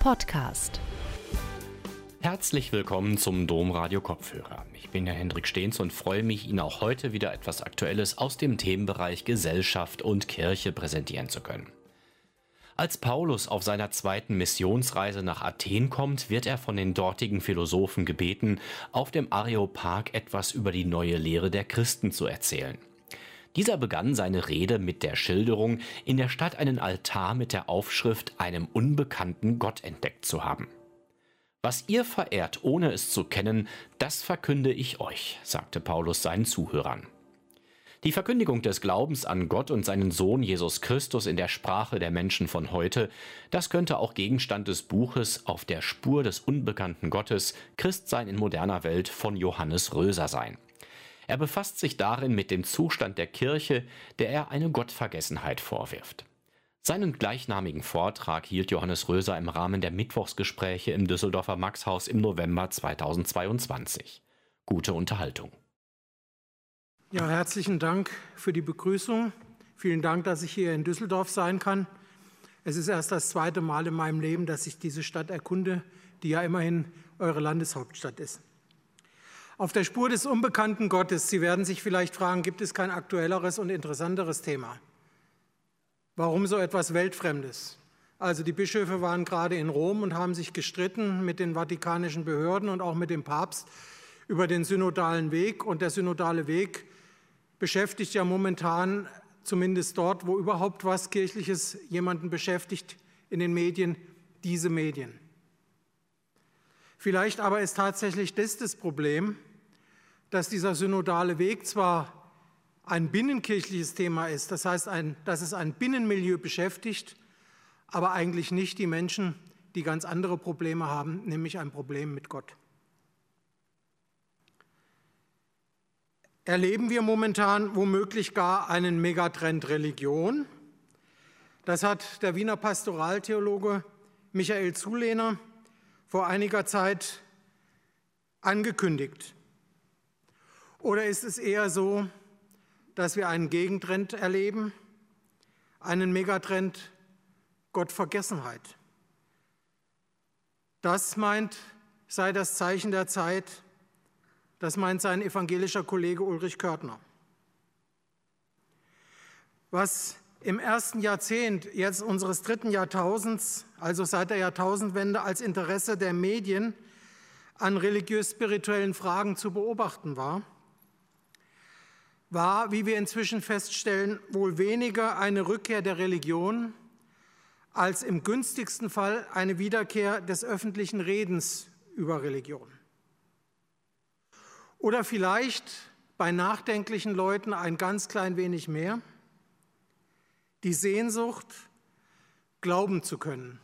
Podcast. Herzlich willkommen zum Domradio Kopfhörer. Ich bin der Hendrik Stehns und freue mich, Ihnen auch heute wieder etwas Aktuelles aus dem Themenbereich Gesellschaft und Kirche präsentieren zu können. Als Paulus auf seiner zweiten Missionsreise nach Athen kommt, wird er von den dortigen Philosophen gebeten, auf dem Areopag etwas über die neue Lehre der Christen zu erzählen. Dieser begann seine Rede mit der Schilderung, in der Stadt einen Altar mit der Aufschrift einem unbekannten Gott entdeckt zu haben. Was ihr verehrt, ohne es zu kennen, das verkünde ich euch, sagte Paulus seinen Zuhörern. Die Verkündigung des Glaubens an Gott und seinen Sohn Jesus Christus in der Sprache der Menschen von heute, das könnte auch Gegenstand des Buches Auf der Spur des unbekannten Gottes Christsein in moderner Welt von Johannes Röser sein. Er befasst sich darin mit dem Zustand der Kirche, der er eine Gottvergessenheit vorwirft. Seinen gleichnamigen Vortrag hielt Johannes Röser im Rahmen der Mittwochsgespräche im Düsseldorfer Maxhaus im November 2022. Gute Unterhaltung. Ja, herzlichen Dank für die Begrüßung. Vielen Dank, dass ich hier in Düsseldorf sein kann. Es ist erst das zweite Mal in meinem Leben, dass ich diese Stadt erkunde, die ja immerhin eure Landeshauptstadt ist. Auf der Spur des unbekannten Gottes. Sie werden sich vielleicht fragen, gibt es kein aktuelleres und interessanteres Thema? Warum so etwas Weltfremdes? Also die Bischöfe waren gerade in Rom und haben sich gestritten mit den vatikanischen Behörden und auch mit dem Papst über den synodalen Weg. Und der synodale Weg beschäftigt ja momentan, zumindest dort, wo überhaupt was Kirchliches jemanden beschäftigt, in den Medien, diese Medien. Vielleicht aber ist tatsächlich das das Problem, dass dieser synodale Weg zwar ein binnenkirchliches Thema ist, das heißt, ein, dass es ein Binnenmilieu beschäftigt, aber eigentlich nicht die Menschen, die ganz andere Probleme haben, nämlich ein Problem mit Gott. erleben wir momentan womöglich gar einen Megatrend Religion. Das hat der Wiener Pastoraltheologe Michael Zulehner vor einiger Zeit angekündigt. Oder ist es eher so, dass wir einen Gegentrend erleben, einen Megatrend Gottvergessenheit? Das meint, sei das Zeichen der Zeit, das meint sein evangelischer Kollege Ulrich Körtner. Was im ersten Jahrzehnt jetzt unseres dritten Jahrtausends, also seit der Jahrtausendwende, als Interesse der Medien an religiös-spirituellen Fragen zu beobachten war, war, wie wir inzwischen feststellen, wohl weniger eine Rückkehr der Religion als im günstigsten Fall eine Wiederkehr des öffentlichen Redens über Religion. Oder vielleicht bei nachdenklichen Leuten ein ganz klein wenig mehr. Die Sehnsucht, glauben zu können.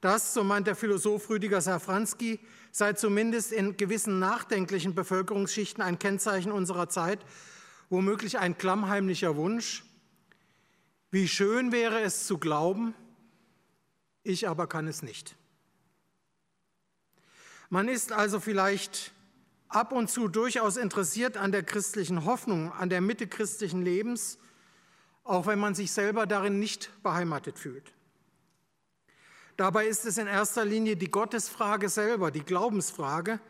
Das, so meint der Philosoph Rüdiger Safranski, sei zumindest in gewissen nachdenklichen Bevölkerungsschichten ein Kennzeichen unserer Zeit, womöglich ein klammheimlicher Wunsch. Wie schön wäre es zu glauben, ich aber kann es nicht. Man ist also vielleicht ab und zu durchaus interessiert an der christlichen Hoffnung, an der Mitte christlichen Lebens, auch wenn man sich selber darin nicht beheimatet fühlt. Dabei ist es in erster Linie die Gottesfrage selber, die Glaubensfrage,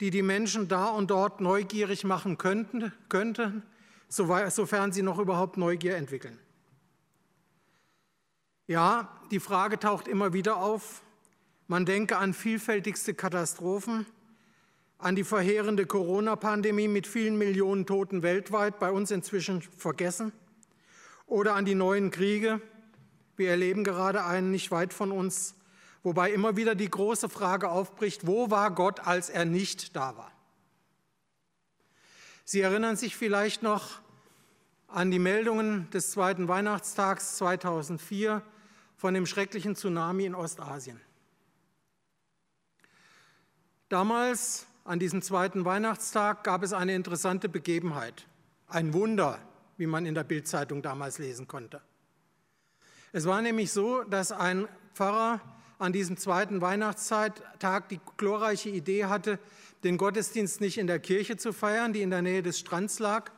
die die Menschen da und dort neugierig machen könnten, könnten, sofern sie noch überhaupt Neugier entwickeln. Ja, die Frage taucht immer wieder auf. Man denke an vielfältigste Katastrophen, an die verheerende Corona-Pandemie mit vielen Millionen Toten weltweit, bei uns inzwischen vergessen, oder an die neuen Kriege. Wir erleben gerade einen nicht weit von uns, wobei immer wieder die große Frage aufbricht, wo war Gott, als er nicht da war? Sie erinnern sich vielleicht noch an die Meldungen des zweiten Weihnachtstags 2004 von dem schrecklichen Tsunami in Ostasien. Damals an diesem zweiten Weihnachtstag gab es eine interessante Begebenheit, ein Wunder, wie man in der Bildzeitung damals lesen konnte. Es war nämlich so, dass ein Pfarrer an diesem zweiten Weihnachtstag die glorreiche Idee hatte, den Gottesdienst nicht in der Kirche zu feiern, die in der Nähe des Strands lag,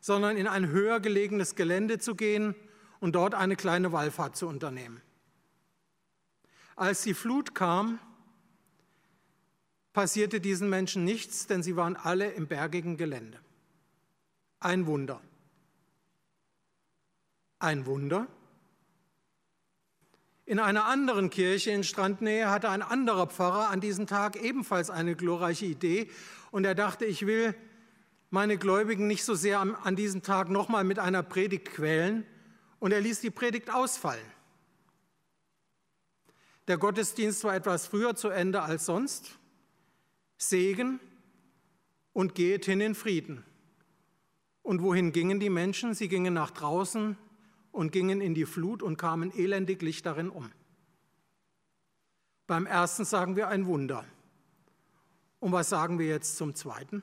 sondern in ein höher gelegenes Gelände zu gehen und dort eine kleine Wallfahrt zu unternehmen. Als die Flut kam, passierte diesen Menschen nichts, denn sie waren alle im bergigen Gelände. Ein Wunder. Ein Wunder? In einer anderen Kirche in Strandnähe hatte ein anderer Pfarrer an diesem Tag ebenfalls eine glorreiche Idee und er dachte, ich will meine Gläubigen nicht so sehr an diesem Tag nochmal mit einer Predigt quälen und er ließ die Predigt ausfallen. Der Gottesdienst war etwas früher zu Ende als sonst. Segen und geht hin in Frieden. Und wohin gingen die Menschen? Sie gingen nach draußen und gingen in die Flut und kamen elendiglich darin um. Beim ersten sagen wir ein Wunder. Und was sagen wir jetzt zum zweiten?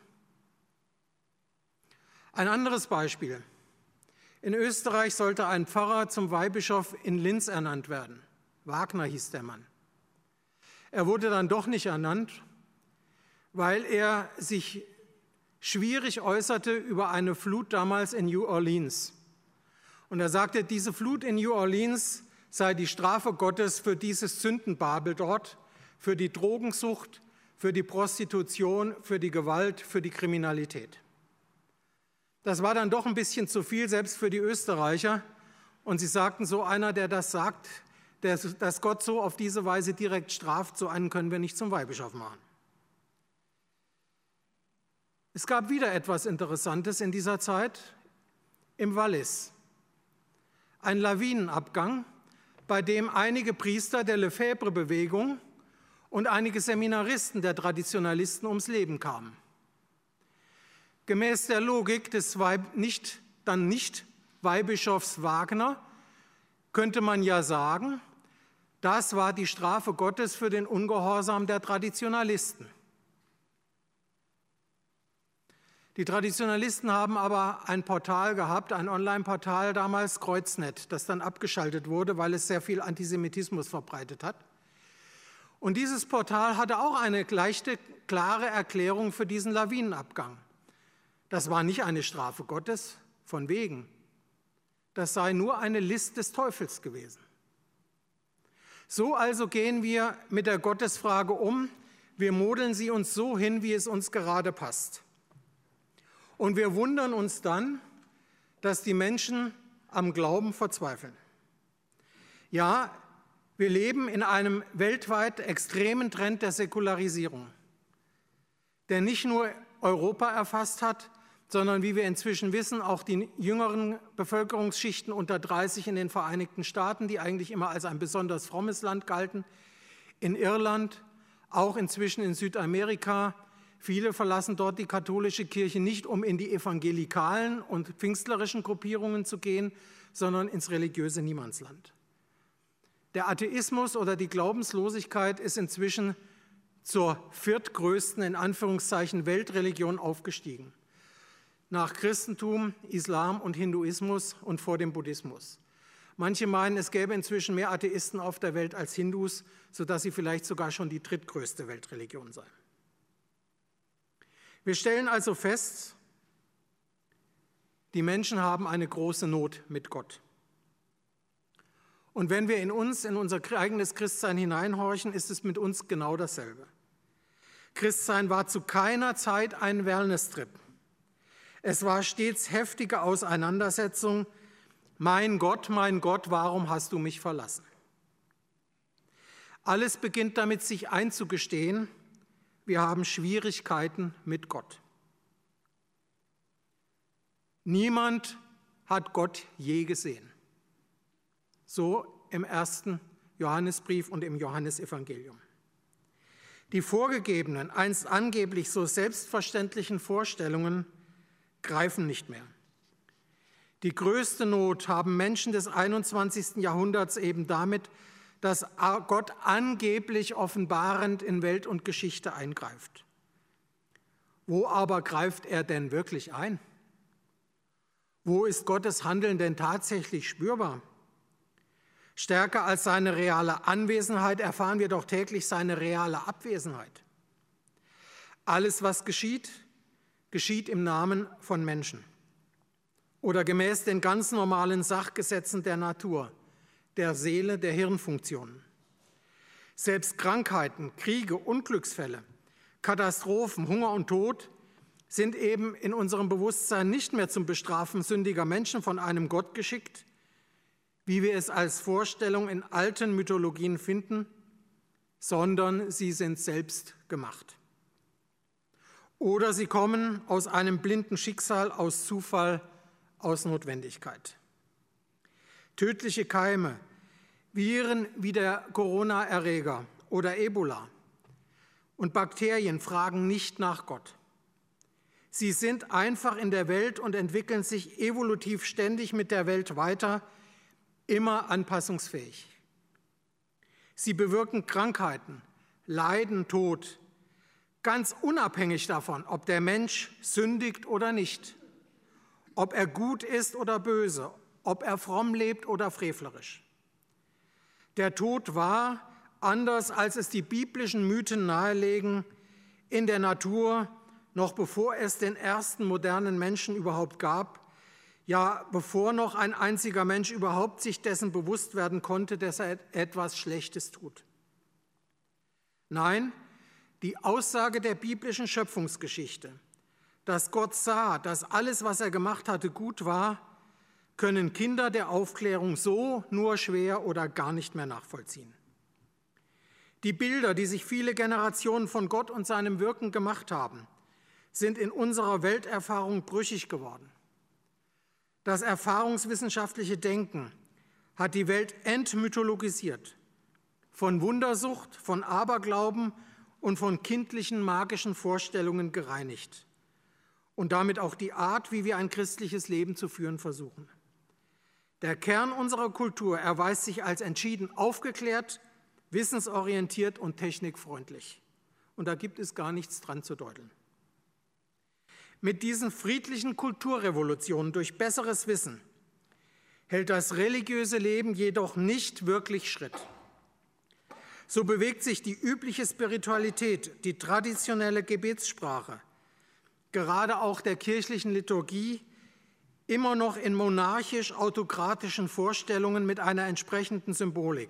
Ein anderes Beispiel. In Österreich sollte ein Pfarrer zum Weihbischof in Linz ernannt werden. Wagner hieß der Mann. Er wurde dann doch nicht ernannt, weil er sich schwierig äußerte über eine Flut damals in New Orleans. Und er sagte, diese Flut in New Orleans sei die Strafe Gottes für dieses Sündenbabel dort, für die Drogensucht, für die Prostitution, für die Gewalt, für die Kriminalität. Das war dann doch ein bisschen zu viel, selbst für die Österreicher. Und sie sagten, so einer, der das sagt, der, dass Gott so auf diese Weise direkt straft, so einen können wir nicht zum Weihbischof machen. Es gab wieder etwas Interessantes in dieser Zeit im Wallis ein Lawinenabgang, bei dem einige Priester der Lefebvre-Bewegung und einige Seminaristen der Traditionalisten ums Leben kamen. Gemäß der Logik des Weib, nicht, dann nicht Weihbischofs Wagner könnte man ja sagen, das war die Strafe Gottes für den Ungehorsam der Traditionalisten. Die Traditionalisten haben aber ein Portal gehabt, ein Online-Portal damals, Kreuznet, das dann abgeschaltet wurde, weil es sehr viel Antisemitismus verbreitet hat. Und dieses Portal hatte auch eine leichte, klare Erklärung für diesen Lawinenabgang. Das war nicht eine Strafe Gottes, von wegen. Das sei nur eine List des Teufels gewesen. So also gehen wir mit der Gottesfrage um. Wir modeln sie uns so hin, wie es uns gerade passt. Und wir wundern uns dann, dass die Menschen am Glauben verzweifeln. Ja, wir leben in einem weltweit extremen Trend der Säkularisierung, der nicht nur Europa erfasst hat, sondern wie wir inzwischen wissen, auch die jüngeren Bevölkerungsschichten unter 30 in den Vereinigten Staaten, die eigentlich immer als ein besonders frommes Land galten, in Irland, auch inzwischen in Südamerika, Viele verlassen dort die katholische Kirche nicht, um in die evangelikalen und pfingstlerischen Gruppierungen zu gehen, sondern ins religiöse Niemandsland. Der Atheismus oder die Glaubenslosigkeit ist inzwischen zur viertgrößten, in Anführungszeichen, Weltreligion aufgestiegen. Nach Christentum, Islam und Hinduismus und vor dem Buddhismus. Manche meinen, es gäbe inzwischen mehr Atheisten auf der Welt als Hindus, sodass sie vielleicht sogar schon die drittgrößte Weltreligion seien. Wir stellen also fest, die Menschen haben eine große Not mit Gott. Und wenn wir in uns, in unser eigenes Christsein hineinhorchen, ist es mit uns genau dasselbe. Christsein war zu keiner Zeit ein Wellness-Trip. Es war stets heftige Auseinandersetzung. Mein Gott, mein Gott, warum hast du mich verlassen? Alles beginnt damit, sich einzugestehen, wir haben Schwierigkeiten mit Gott. Niemand hat Gott je gesehen. So im ersten Johannesbrief und im Johannesevangelium. Die vorgegebenen, einst angeblich so selbstverständlichen Vorstellungen greifen nicht mehr. Die größte Not haben Menschen des 21. Jahrhunderts eben damit, dass Gott angeblich offenbarend in Welt und Geschichte eingreift. Wo aber greift er denn wirklich ein? Wo ist Gottes Handeln denn tatsächlich spürbar? Stärker als seine reale Anwesenheit erfahren wir doch täglich seine reale Abwesenheit. Alles, was geschieht, geschieht im Namen von Menschen oder gemäß den ganz normalen Sachgesetzen der Natur der Seele, der Hirnfunktionen. Selbst Krankheiten, Kriege, Unglücksfälle, Katastrophen, Hunger und Tod sind eben in unserem Bewusstsein nicht mehr zum Bestrafen sündiger Menschen von einem Gott geschickt, wie wir es als Vorstellung in alten Mythologien finden, sondern sie sind selbst gemacht. Oder sie kommen aus einem blinden Schicksal, aus Zufall, aus Notwendigkeit. Tödliche Keime, Viren wie der Corona-Erreger oder Ebola und Bakterien fragen nicht nach Gott. Sie sind einfach in der Welt und entwickeln sich evolutiv ständig mit der Welt weiter, immer anpassungsfähig. Sie bewirken Krankheiten, Leiden, Tod, ganz unabhängig davon, ob der Mensch sündigt oder nicht, ob er gut ist oder böse, ob er fromm lebt oder frevlerisch. Der Tod war, anders als es die biblischen Mythen nahelegen, in der Natur, noch bevor es den ersten modernen Menschen überhaupt gab, ja bevor noch ein einziger Mensch überhaupt sich dessen bewusst werden konnte, dass er etwas Schlechtes tut. Nein, die Aussage der biblischen Schöpfungsgeschichte, dass Gott sah, dass alles, was er gemacht hatte, gut war, können Kinder der Aufklärung so nur schwer oder gar nicht mehr nachvollziehen. Die Bilder, die sich viele Generationen von Gott und seinem Wirken gemacht haben, sind in unserer Welterfahrung brüchig geworden. Das erfahrungswissenschaftliche Denken hat die Welt entmythologisiert, von Wundersucht, von Aberglauben und von kindlichen magischen Vorstellungen gereinigt und damit auch die Art, wie wir ein christliches Leben zu führen versuchen. Der Kern unserer Kultur erweist sich als entschieden aufgeklärt, wissensorientiert und technikfreundlich. Und da gibt es gar nichts dran zu deuteln. Mit diesen friedlichen Kulturrevolutionen durch besseres Wissen hält das religiöse Leben jedoch nicht wirklich Schritt. So bewegt sich die übliche Spiritualität, die traditionelle Gebetssprache, gerade auch der kirchlichen Liturgie, immer noch in monarchisch-autokratischen Vorstellungen mit einer entsprechenden Symbolik.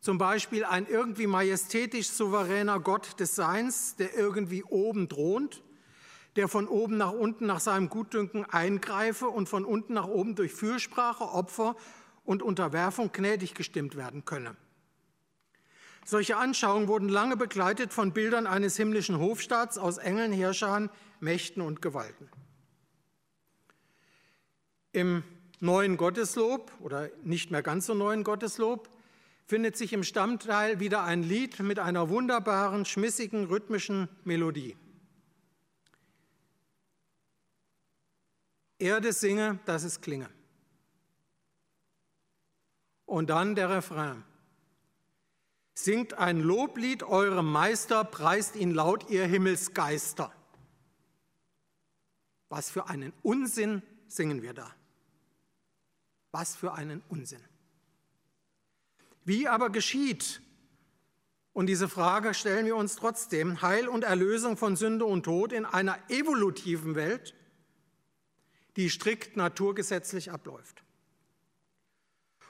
Zum Beispiel ein irgendwie majestätisch souveräner Gott des Seins, der irgendwie oben thront, der von oben nach unten nach seinem Gutdünken eingreife und von unten nach oben durch Fürsprache, Opfer und Unterwerfung gnädig gestimmt werden könne. Solche Anschauungen wurden lange begleitet von Bildern eines himmlischen Hofstaats aus Engeln, Herrschern, Mächten und Gewalten. Im neuen Gotteslob oder nicht mehr ganz so neuen Gotteslob findet sich im Stammteil wieder ein Lied mit einer wunderbaren, schmissigen, rhythmischen Melodie. Erde singe, dass es klinge. Und dann der Refrain. Singt ein Loblied eurem Meister, preist ihn laut, ihr Himmelsgeister. Was für einen Unsinn singen wir da. Was für einen Unsinn. Wie aber geschieht, und diese Frage stellen wir uns trotzdem, Heil und Erlösung von Sünde und Tod in einer evolutiven Welt, die strikt naturgesetzlich abläuft?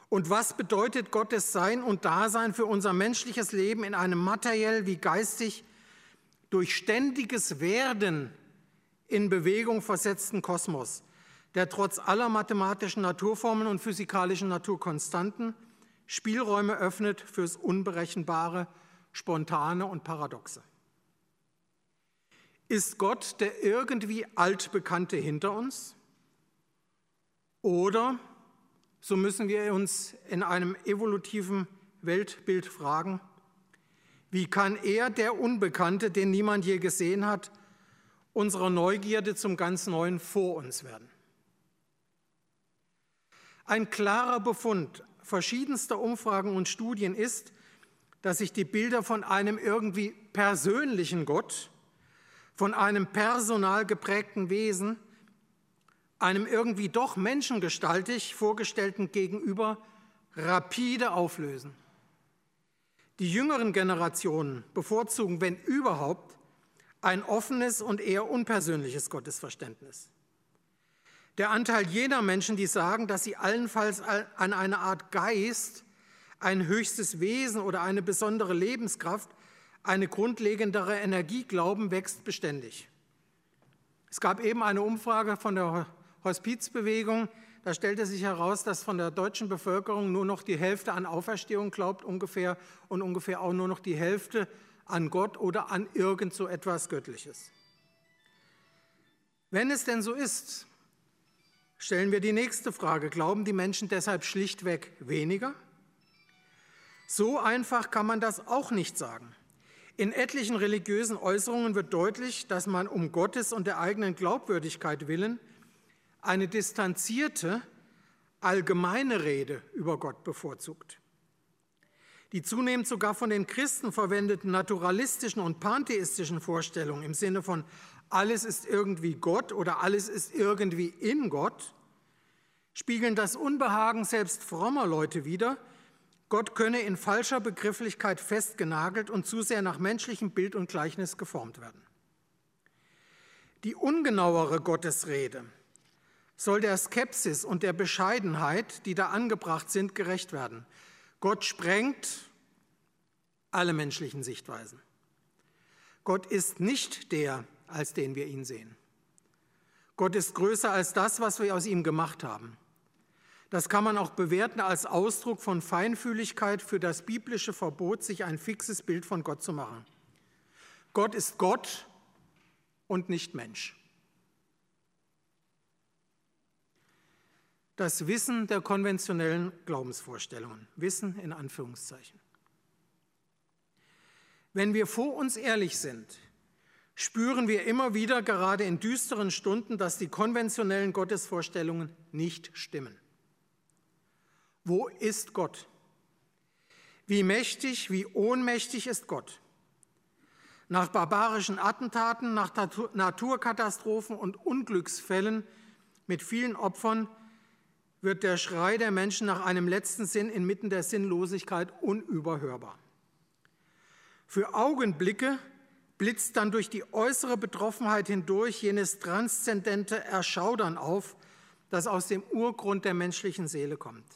Und was bedeutet Gottes Sein und Dasein für unser menschliches Leben in einem materiell wie geistig durch ständiges Werden in Bewegung versetzten Kosmos, der trotz aller mathematischen Naturformen und physikalischen Naturkonstanten Spielräume öffnet fürs Unberechenbare, Spontane und Paradoxe? Ist Gott der irgendwie altbekannte hinter uns? Oder so müssen wir uns in einem evolutiven Weltbild fragen, wie kann er, der Unbekannte, den niemand je gesehen hat, unserer Neugierde zum ganz Neuen vor uns werden? Ein klarer Befund verschiedenster Umfragen und Studien ist, dass sich die Bilder von einem irgendwie persönlichen Gott, von einem personal geprägten Wesen einem irgendwie doch menschengestaltig vorgestellten Gegenüber rapide auflösen. Die jüngeren Generationen bevorzugen, wenn überhaupt, ein offenes und eher unpersönliches Gottesverständnis. Der Anteil jener Menschen, die sagen, dass sie allenfalls an eine Art Geist, ein höchstes Wesen oder eine besondere Lebenskraft, eine grundlegendere Energie glauben, wächst beständig. Es gab eben eine Umfrage von der Hospizbewegung, da stellte sich heraus, dass von der deutschen Bevölkerung nur noch die Hälfte an Auferstehung glaubt ungefähr und ungefähr auch nur noch die Hälfte an Gott oder an irgend so etwas Göttliches. Wenn es denn so ist, stellen wir die nächste Frage. Glauben die Menschen deshalb schlichtweg weniger? So einfach kann man das auch nicht sagen. In etlichen religiösen Äußerungen wird deutlich, dass man um Gottes und der eigenen Glaubwürdigkeit willen eine distanzierte, allgemeine Rede über Gott bevorzugt. Die zunehmend sogar von den Christen verwendeten naturalistischen und pantheistischen Vorstellungen im Sinne von alles ist irgendwie Gott oder alles ist irgendwie in Gott spiegeln das Unbehagen selbst frommer Leute wider, Gott könne in falscher Begrifflichkeit festgenagelt und zu sehr nach menschlichem Bild und Gleichnis geformt werden. Die ungenauere Gottesrede soll der Skepsis und der Bescheidenheit, die da angebracht sind, gerecht werden. Gott sprengt alle menschlichen Sichtweisen. Gott ist nicht der, als den wir ihn sehen. Gott ist größer als das, was wir aus ihm gemacht haben. Das kann man auch bewerten als Ausdruck von Feinfühligkeit für das biblische Verbot, sich ein fixes Bild von Gott zu machen. Gott ist Gott und nicht Mensch. das Wissen der konventionellen Glaubensvorstellungen. Wissen in Anführungszeichen. Wenn wir vor uns ehrlich sind, spüren wir immer wieder, gerade in düsteren Stunden, dass die konventionellen Gottesvorstellungen nicht stimmen. Wo ist Gott? Wie mächtig, wie ohnmächtig ist Gott? Nach barbarischen Attentaten, nach Naturkatastrophen und Unglücksfällen mit vielen Opfern wird der Schrei der Menschen nach einem letzten Sinn inmitten der Sinnlosigkeit unüberhörbar. Für Augenblicke blitzt dann durch die äußere Betroffenheit hindurch jenes transzendente Erschaudern auf, das aus dem Urgrund der menschlichen Seele kommt.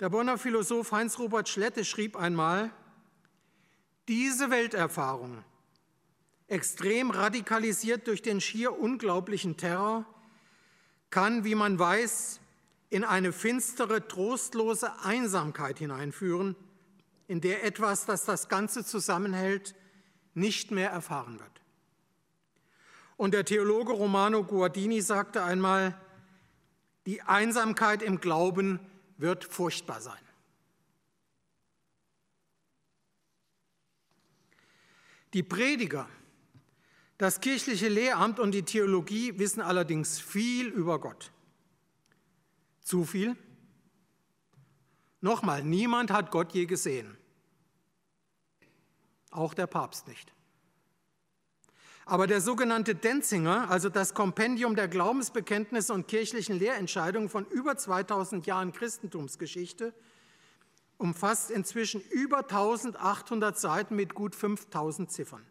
Der Bonner Philosoph Heinz-Robert Schlette schrieb einmal, diese Welterfahrung, extrem radikalisiert durch den schier unglaublichen Terror, kann, wie man weiß, in eine finstere, trostlose Einsamkeit hineinführen, in der etwas, das das Ganze zusammenhält, nicht mehr erfahren wird. Und der Theologe Romano Guardini sagte einmal, die Einsamkeit im Glauben wird furchtbar sein. Die Prediger das kirchliche Lehramt und die Theologie wissen allerdings viel über Gott. Zu viel? Nochmal, niemand hat Gott je gesehen. Auch der Papst nicht. Aber der sogenannte Denzinger, also das Kompendium der Glaubensbekenntnisse und kirchlichen Lehrentscheidungen von über 2000 Jahren Christentumsgeschichte, umfasst inzwischen über 1800 Seiten mit gut 5000 Ziffern.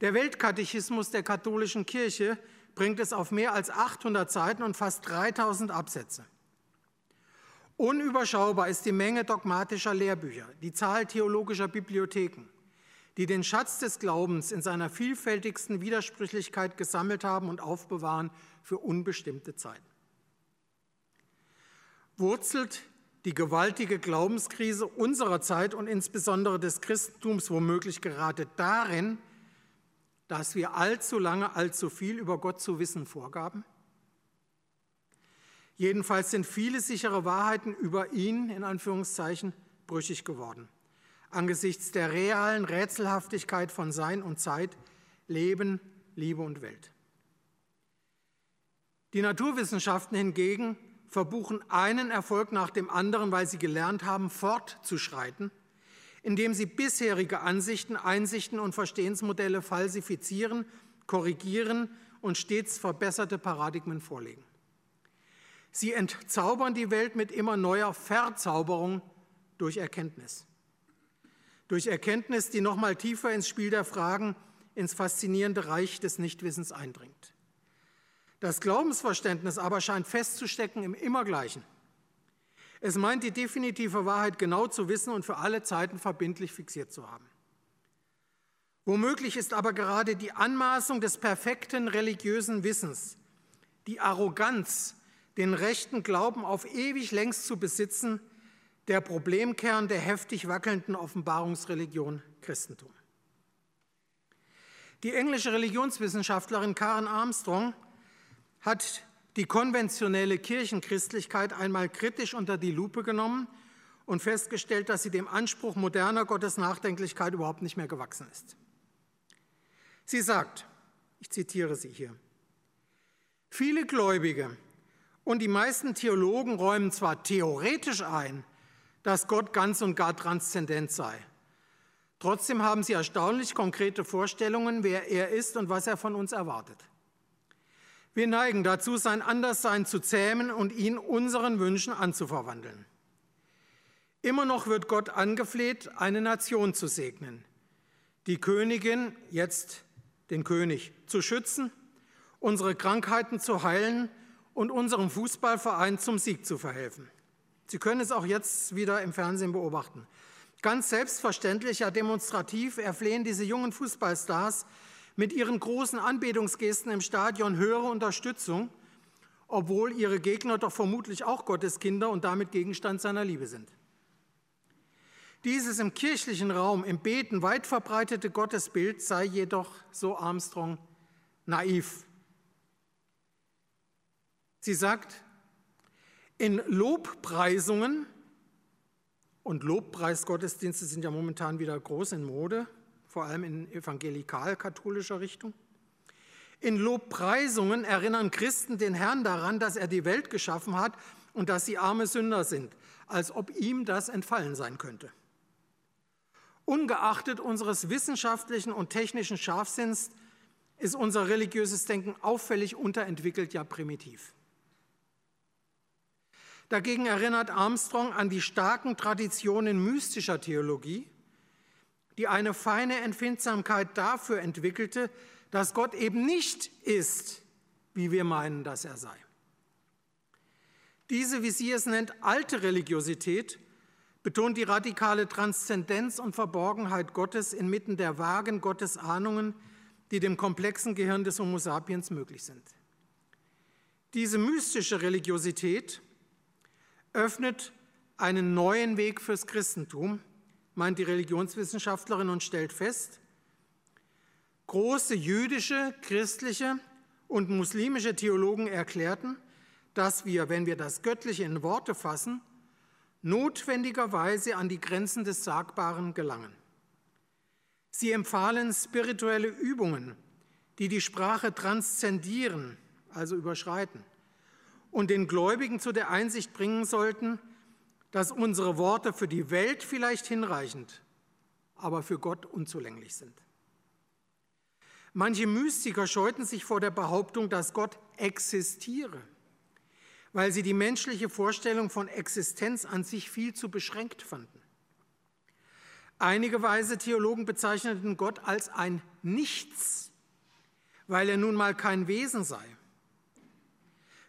Der Weltkatechismus der katholischen Kirche bringt es auf mehr als 800 Seiten und fast 3000 Absätze. Unüberschaubar ist die Menge dogmatischer Lehrbücher, die Zahl theologischer Bibliotheken, die den Schatz des Glaubens in seiner vielfältigsten Widersprüchlichkeit gesammelt haben und aufbewahren für unbestimmte Zeiten. Wurzelt die gewaltige Glaubenskrise unserer Zeit und insbesondere des Christentums womöglich gerade darin, dass wir allzu lange allzu viel über Gott zu wissen vorgaben? Jedenfalls sind viele sichere Wahrheiten über ihn, in Anführungszeichen, brüchig geworden. Angesichts der realen Rätselhaftigkeit von Sein und Zeit, Leben, Liebe und Welt. Die Naturwissenschaften hingegen verbuchen einen Erfolg nach dem anderen, weil sie gelernt haben, fortzuschreiten indem sie bisherige Ansichten, Einsichten und Verstehensmodelle falsifizieren, korrigieren und stets verbesserte Paradigmen vorlegen. Sie entzaubern die Welt mit immer neuer Verzauberung durch Erkenntnis. Durch Erkenntnis, die nochmal tiefer ins Spiel der Fragen, ins faszinierende Reich des Nichtwissens eindringt. Das Glaubensverständnis aber scheint festzustecken im Immergleichen. Es meint, die definitive Wahrheit genau zu wissen und für alle Zeiten verbindlich fixiert zu haben. Womöglich ist aber gerade die Anmaßung des perfekten religiösen Wissens, die Arroganz, den rechten Glauben auf ewig längst zu besitzen, der Problemkern der heftig wackelnden Offenbarungsreligion Christentum. Die englische Religionswissenschaftlerin Karen Armstrong hat die konventionelle Kirchenchristlichkeit einmal kritisch unter die Lupe genommen und festgestellt, dass sie dem Anspruch moderner Gottesnachdenklichkeit überhaupt nicht mehr gewachsen ist. Sie sagt, ich zitiere sie hier, viele Gläubige und die meisten Theologen räumen zwar theoretisch ein, dass Gott ganz und gar transzendent sei. Trotzdem haben sie erstaunlich konkrete Vorstellungen, wer er ist und was er von uns erwartet. Wir neigen dazu, sein Anderssein zu zähmen und ihn unseren Wünschen anzuverwandeln. Immer noch wird Gott angefleht, eine Nation zu segnen, die Königin, jetzt den König, zu schützen, unsere Krankheiten zu heilen und unserem Fußballverein zum Sieg zu verhelfen. Sie können es auch jetzt wieder im Fernsehen beobachten. Ganz selbstverständlich, ja demonstrativ erflehen diese jungen Fußballstars mit ihren großen Anbetungsgesten im Stadion höhere Unterstützung, obwohl ihre Gegner doch vermutlich auch Gottes Kinder und damit Gegenstand seiner Liebe sind. Dieses im kirchlichen Raum, im Beten weit verbreitete Gottesbild sei jedoch, so Armstrong, naiv. Sie sagt, in Lobpreisungen und Lobpreisgottesdienste sind ja momentan wieder groß in Mode, vor allem in evangelikal-katholischer Richtung. In Lobpreisungen erinnern Christen den Herrn daran, dass er die Welt geschaffen hat und dass sie arme Sünder sind, als ob ihm das entfallen sein könnte. Ungeachtet unseres wissenschaftlichen und technischen Scharfsinns ist unser religiöses Denken auffällig unterentwickelt, ja primitiv. Dagegen erinnert Armstrong an die starken Traditionen mystischer Theologie, die eine feine Empfindsamkeit dafür entwickelte, dass Gott eben nicht ist, wie wir meinen, dass er sei. Diese, wie sie es nennt, alte Religiosität betont die radikale Transzendenz und Verborgenheit Gottes inmitten der vagen Gottesahnungen, die dem komplexen Gehirn des Homo sapiens möglich sind. Diese mystische Religiosität öffnet einen neuen Weg fürs Christentum, meint die Religionswissenschaftlerin und stellt fest, große jüdische, christliche und muslimische Theologen erklärten, dass wir, wenn wir das Göttliche in Worte fassen, notwendigerweise an die Grenzen des Sagbaren gelangen. Sie empfahlen spirituelle Übungen, die die Sprache transzendieren, also überschreiten und den Gläubigen zu der Einsicht bringen sollten, dass unsere Worte für die Welt vielleicht hinreichend, aber für Gott unzulänglich sind. Manche Mystiker scheuten sich vor der Behauptung, dass Gott existiere, weil sie die menschliche Vorstellung von Existenz an sich viel zu beschränkt fanden. Einige weise Theologen bezeichneten Gott als ein Nichts, weil er nun mal kein Wesen sei.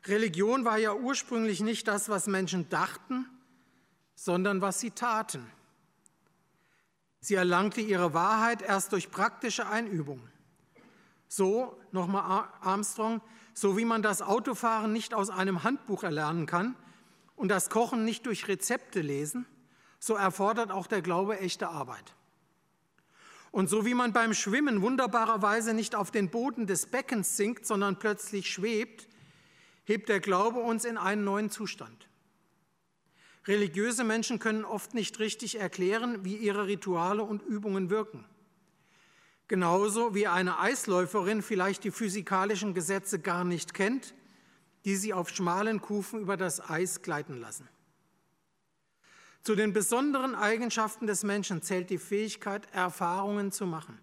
Religion war ja ursprünglich nicht das, was Menschen dachten, sondern was sie taten. Sie erlangte ihre Wahrheit erst durch praktische Einübung. So, nochmal Armstrong, so wie man das Autofahren nicht aus einem Handbuch erlernen kann und das Kochen nicht durch Rezepte lesen, so erfordert auch der Glaube echte Arbeit. Und so wie man beim Schwimmen wunderbarerweise nicht auf den Boden des Beckens sinkt, sondern plötzlich schwebt, hebt der Glaube uns in einen neuen Zustand. Religiöse Menschen können oft nicht richtig erklären, wie ihre Rituale und Übungen wirken. Genauso wie eine Eisläuferin vielleicht die physikalischen Gesetze gar nicht kennt, die sie auf schmalen Kufen über das Eis gleiten lassen. Zu den besonderen Eigenschaften des Menschen zählt die Fähigkeit, Erfahrungen zu machen,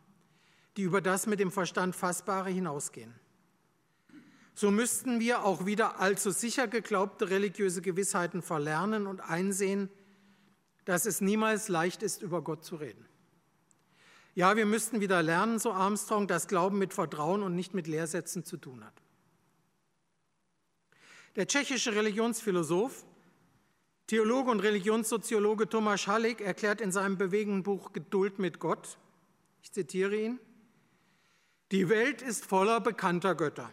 die über das mit dem Verstand Fassbare hinausgehen so müssten wir auch wieder allzu sicher geglaubte religiöse Gewissheiten verlernen und einsehen, dass es niemals leicht ist, über Gott zu reden. Ja, wir müssten wieder lernen, so Armstrong, dass Glauben mit Vertrauen und nicht mit Lehrsätzen zu tun hat. Der tschechische Religionsphilosoph Theologe und Religionssoziologe Thomas Halleck erklärt in seinem bewegenden Buch Geduld mit Gott, ich zitiere ihn, die Welt ist voller bekannter Götter.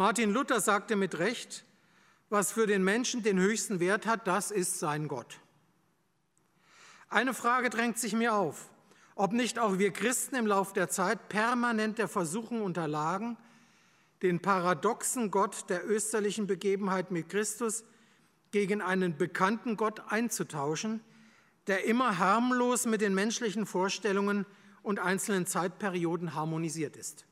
Martin Luther sagte mit Recht, was für den Menschen den höchsten Wert hat, das ist sein Gott. Eine Frage drängt sich mir auf, ob nicht auch wir Christen im Lauf der Zeit permanent der Versuchung unterlagen, den paradoxen Gott der österlichen Begebenheit mit Christus gegen einen bekannten Gott einzutauschen, der immer harmlos mit den menschlichen Vorstellungen und einzelnen Zeitperioden harmonisiert ist.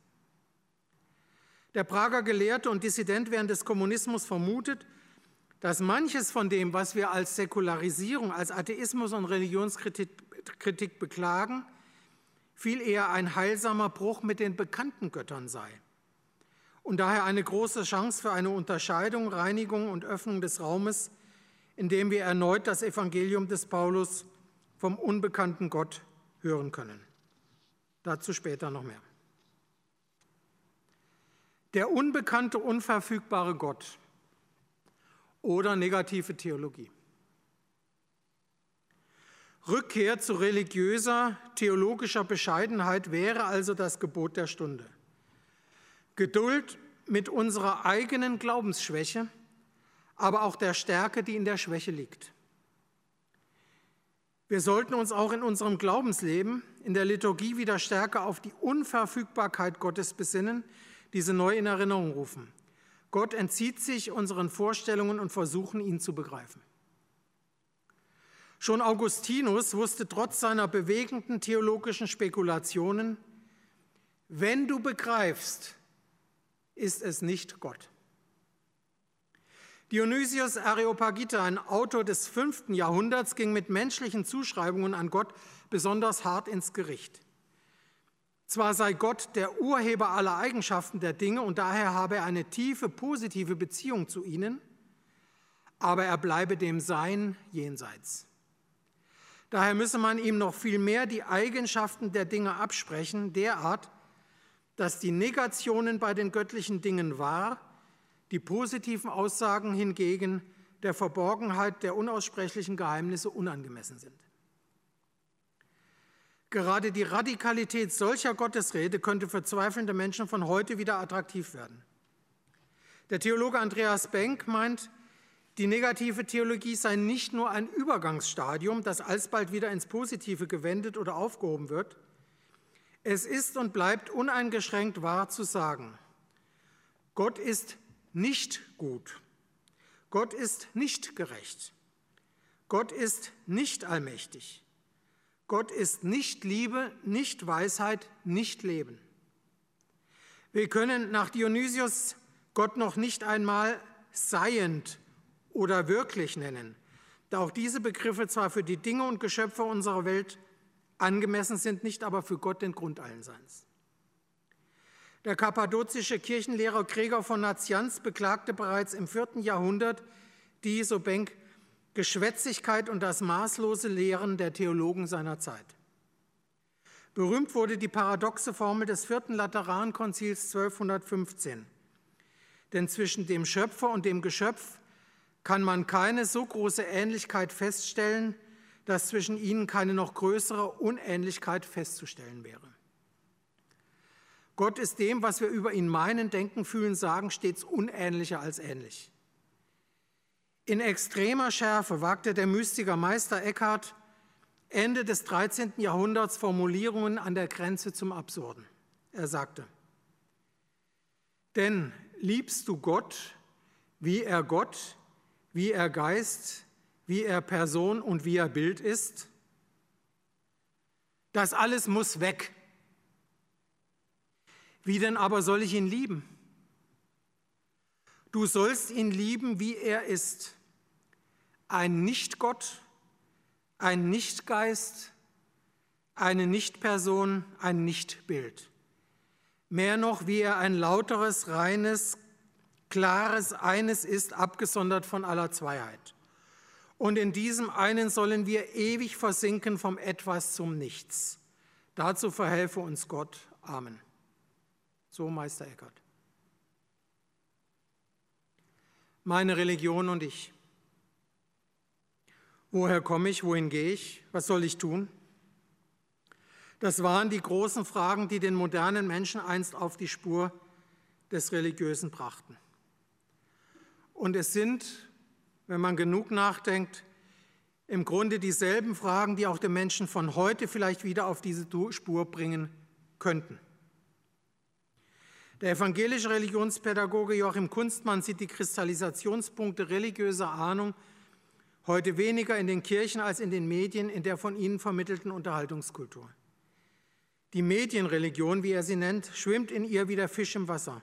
Der Prager Gelehrte und Dissident während des Kommunismus vermutet, dass manches von dem, was wir als Säkularisierung, als Atheismus und Religionskritik beklagen, viel eher ein heilsamer Bruch mit den bekannten Göttern sei und daher eine große Chance für eine Unterscheidung, Reinigung und Öffnung des Raumes, indem wir erneut das Evangelium des Paulus vom unbekannten Gott hören können. Dazu später noch mehr. Der unbekannte, unverfügbare Gott oder negative Theologie. Rückkehr zu religiöser, theologischer Bescheidenheit wäre also das Gebot der Stunde. Geduld mit unserer eigenen Glaubensschwäche, aber auch der Stärke, die in der Schwäche liegt. Wir sollten uns auch in unserem Glaubensleben, in der Liturgie wieder stärker auf die Unverfügbarkeit Gottes besinnen, diese neu in Erinnerung rufen. Gott entzieht sich unseren Vorstellungen und versuchen, ihn zu begreifen. Schon Augustinus wusste trotz seiner bewegenden theologischen Spekulationen, wenn du begreifst, ist es nicht Gott. Dionysius Areopagita, ein Autor des fünften Jahrhunderts, ging mit menschlichen Zuschreibungen an Gott besonders hart ins Gericht. Zwar sei Gott der Urheber aller Eigenschaften der Dinge und daher habe er eine tiefe positive Beziehung zu ihnen, aber er bleibe dem Sein jenseits. Daher müsse man ihm noch viel mehr die Eigenschaften der Dinge absprechen, derart, dass die Negationen bei den göttlichen Dingen wahr, die positiven Aussagen hingegen der Verborgenheit der unaussprechlichen Geheimnisse unangemessen sind. Gerade die Radikalität solcher Gottesrede könnte für zweifelnde Menschen von heute wieder attraktiv werden. Der Theologe Andreas Benck meint, die negative Theologie sei nicht nur ein Übergangsstadium, das alsbald wieder ins Positive gewendet oder aufgehoben wird, es ist und bleibt uneingeschränkt wahr zu sagen, Gott ist nicht gut. Gott ist nicht gerecht. Gott ist nicht allmächtig. Gott ist nicht Liebe, nicht Weisheit, nicht Leben. Wir können nach Dionysius Gott noch nicht einmal seiend oder wirklich nennen, da auch diese Begriffe zwar für die Dinge und Geschöpfe unserer Welt angemessen sind, nicht aber für Gott den Grund allen Seins. Der kappadozische Kirchenlehrer Gregor von Nazianz beklagte bereits im vierten Jahrhundert die, so Benck, Geschwätzigkeit und das maßlose Lehren der Theologen seiner Zeit. Berühmt wurde die paradoxe Formel des vierten Laterankonzils 1215. Denn zwischen dem Schöpfer und dem Geschöpf kann man keine so große Ähnlichkeit feststellen, dass zwischen ihnen keine noch größere Unähnlichkeit festzustellen wäre. Gott ist dem, was wir über ihn meinen, denken, fühlen, sagen, stets unähnlicher als ähnlich. In extremer Schärfe wagte der Mystiker Meister Eckhart Ende des 13. Jahrhunderts Formulierungen an der Grenze zum Absurden. Er sagte, denn liebst du Gott, wie er Gott, wie er Geist, wie er Person und wie er Bild ist. Das alles muss weg. Wie denn aber soll ich ihn lieben? Du sollst ihn lieben, wie er ist. Ein Nichtgott, ein Nichtgeist, eine Nichtperson, ein Nichtbild. Mehr noch, wie er ein lauteres, reines, klares Eines ist, abgesondert von aller Zweiheit. Und in diesem einen sollen wir ewig versinken vom Etwas zum Nichts. Dazu verhelfe uns Gott. Amen. So Meister Eckert. Meine Religion und ich. Woher komme ich? Wohin gehe ich? Was soll ich tun? Das waren die großen Fragen, die den modernen Menschen einst auf die Spur des Religiösen brachten. Und es sind, wenn man genug nachdenkt, im Grunde dieselben Fragen, die auch den Menschen von heute vielleicht wieder auf diese Spur bringen könnten. Der evangelische Religionspädagoge Joachim Kunstmann sieht die Kristallisationspunkte religiöser Ahnung heute weniger in den Kirchen als in den Medien in der von ihnen vermittelten Unterhaltungskultur. Die Medienreligion, wie er sie nennt, schwimmt in ihr wie der Fisch im Wasser.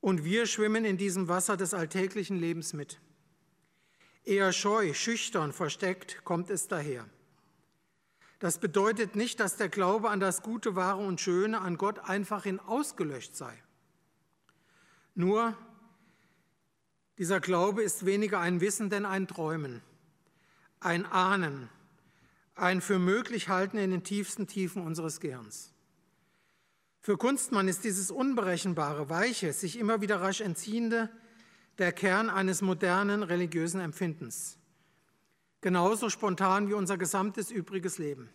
Und wir schwimmen in diesem Wasser des alltäglichen Lebens mit. Eher scheu, schüchtern, versteckt kommt es daher. Das bedeutet nicht, dass der Glaube an das Gute, Wahre und Schöne, an Gott einfach hin ausgelöscht sei. Nur dieser Glaube ist weniger ein Wissen denn ein Träumen, ein Ahnen, ein für möglich halten in den tiefsten Tiefen unseres Gehirns. Für Kunstmann ist dieses unberechenbare, weiche, sich immer wieder rasch entziehende der Kern eines modernen religiösen Empfindens. Genauso spontan wie unser gesamtes übriges Leben.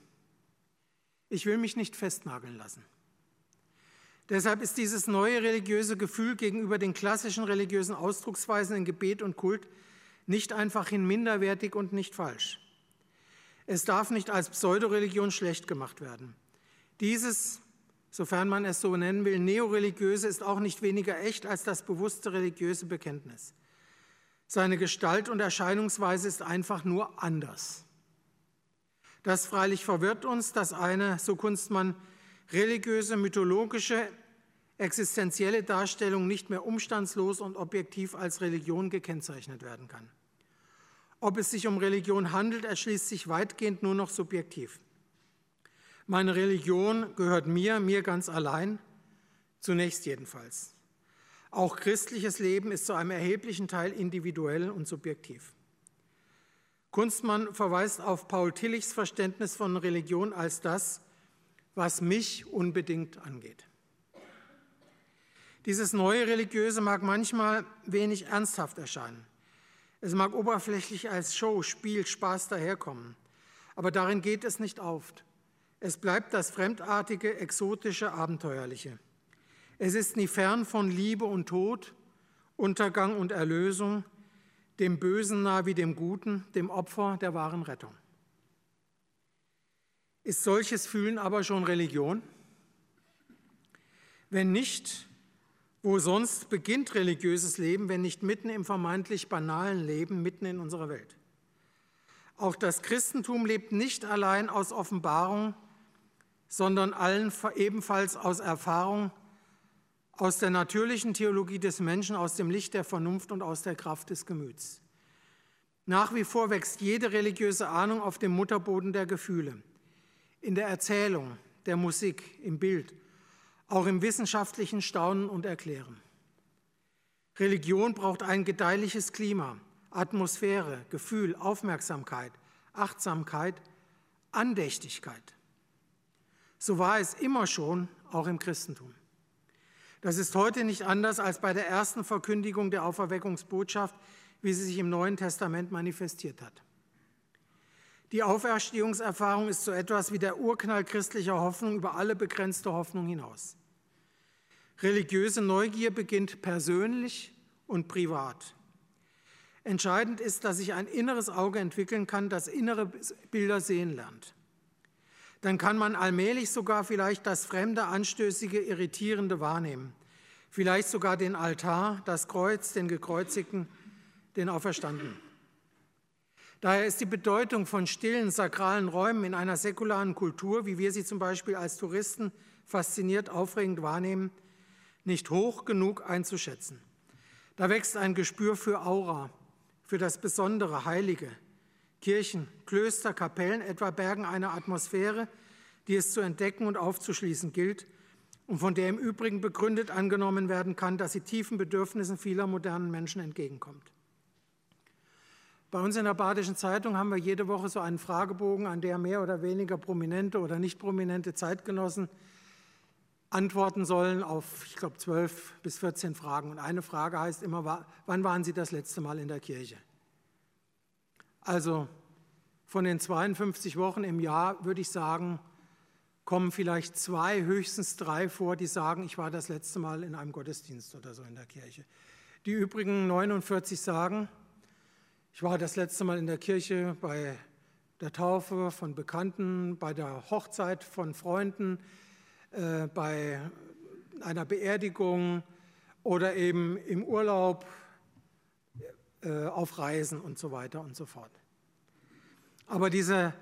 Ich will mich nicht festnageln lassen. Deshalb ist dieses neue religiöse Gefühl gegenüber den klassischen religiösen Ausdrucksweisen in Gebet und Kult nicht einfach hin minderwertig und nicht falsch. Es darf nicht als Pseudoreligion schlecht gemacht werden. Dieses, sofern man es so nennen will, neoreligiöse ist auch nicht weniger echt als das bewusste religiöse Bekenntnis. Seine Gestalt und Erscheinungsweise ist einfach nur anders. Das freilich verwirrt uns, dass eine, so Kunstmann, religiöse, mythologische, existenzielle Darstellung nicht mehr umstandslos und objektiv als Religion gekennzeichnet werden kann. Ob es sich um Religion handelt, erschließt sich weitgehend nur noch subjektiv. Meine Religion gehört mir, mir ganz allein, zunächst jedenfalls. Auch christliches Leben ist zu einem erheblichen Teil individuell und subjektiv. Kunstmann verweist auf Paul Tillichs Verständnis von Religion als das, was mich unbedingt angeht. Dieses neue Religiöse mag manchmal wenig ernsthaft erscheinen. Es mag oberflächlich als Show, Spiel, Spaß daherkommen, aber darin geht es nicht auf. Es bleibt das Fremdartige, Exotische, Abenteuerliche. Es ist nie fern von Liebe und Tod, Untergang und Erlösung, dem Bösen nah wie dem Guten, dem Opfer der wahren Rettung. Ist solches Fühlen aber schon Religion? Wenn nicht, wo sonst beginnt religiöses Leben, wenn nicht mitten im vermeintlich banalen Leben, mitten in unserer Welt? Auch das Christentum lebt nicht allein aus Offenbarung, sondern allen ebenfalls aus Erfahrung, aus der natürlichen Theologie des Menschen, aus dem Licht der Vernunft und aus der Kraft des Gemüts. Nach wie vor wächst jede religiöse Ahnung auf dem Mutterboden der Gefühle, in der Erzählung, der Musik, im Bild auch im wissenschaftlichen Staunen und Erklären. Religion braucht ein gedeihliches Klima, Atmosphäre, Gefühl, Aufmerksamkeit, Achtsamkeit, Andächtigkeit. So war es immer schon, auch im Christentum. Das ist heute nicht anders als bei der ersten Verkündigung der Auferweckungsbotschaft, wie sie sich im Neuen Testament manifestiert hat. Die Auferstehungserfahrung ist so etwas wie der Urknall christlicher Hoffnung über alle begrenzte Hoffnung hinaus. Religiöse Neugier beginnt persönlich und privat. Entscheidend ist, dass sich ein inneres Auge entwickeln kann, das innere Bilder sehen lernt. Dann kann man allmählich sogar vielleicht das Fremde, Anstößige, Irritierende wahrnehmen. Vielleicht sogar den Altar, das Kreuz, den Gekreuzigten, den Auferstandenen. Daher ist die Bedeutung von stillen, sakralen Räumen in einer säkularen Kultur, wie wir sie zum Beispiel als Touristen fasziniert, aufregend wahrnehmen, nicht hoch genug einzuschätzen. Da wächst ein Gespür für Aura, für das Besondere, Heilige. Kirchen, Klöster, Kapellen etwa bergen eine Atmosphäre, die es zu entdecken und aufzuschließen gilt und von der im Übrigen begründet angenommen werden kann, dass sie tiefen Bedürfnissen vieler modernen Menschen entgegenkommt. Bei uns in der Badischen Zeitung haben wir jede Woche so einen Fragebogen, an der mehr oder weniger prominente oder nicht prominente Zeitgenossen antworten sollen auf, ich glaube, zwölf bis 14 Fragen. Und eine Frage heißt immer, wann waren Sie das letzte Mal in der Kirche? Also Von den 52 Wochen im Jahr würde ich sagen, kommen vielleicht zwei, höchstens drei vor, die sagen, ich war das letzte Mal in einem Gottesdienst oder so in der Kirche. Die übrigen 49 sagen, ich war das letzte Mal in der Kirche bei der Taufe von Bekannten, bei der Hochzeit von Freunden, äh, bei einer Beerdigung oder eben im Urlaub, äh, auf Reisen und so weiter und so fort. Aber diese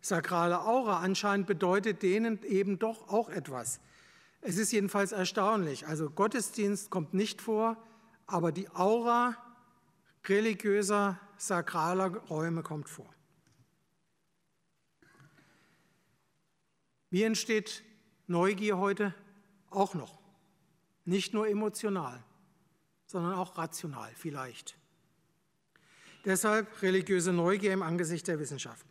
sakrale Aura anscheinend bedeutet denen eben doch auch etwas. Es ist jedenfalls erstaunlich. Also Gottesdienst kommt nicht vor, aber die Aura religiöser, sakraler Räume kommt vor. Wie entsteht Neugier heute? Auch noch. Nicht nur emotional, sondern auch rational vielleicht. Deshalb religiöse Neugier im Angesicht der Wissenschaften.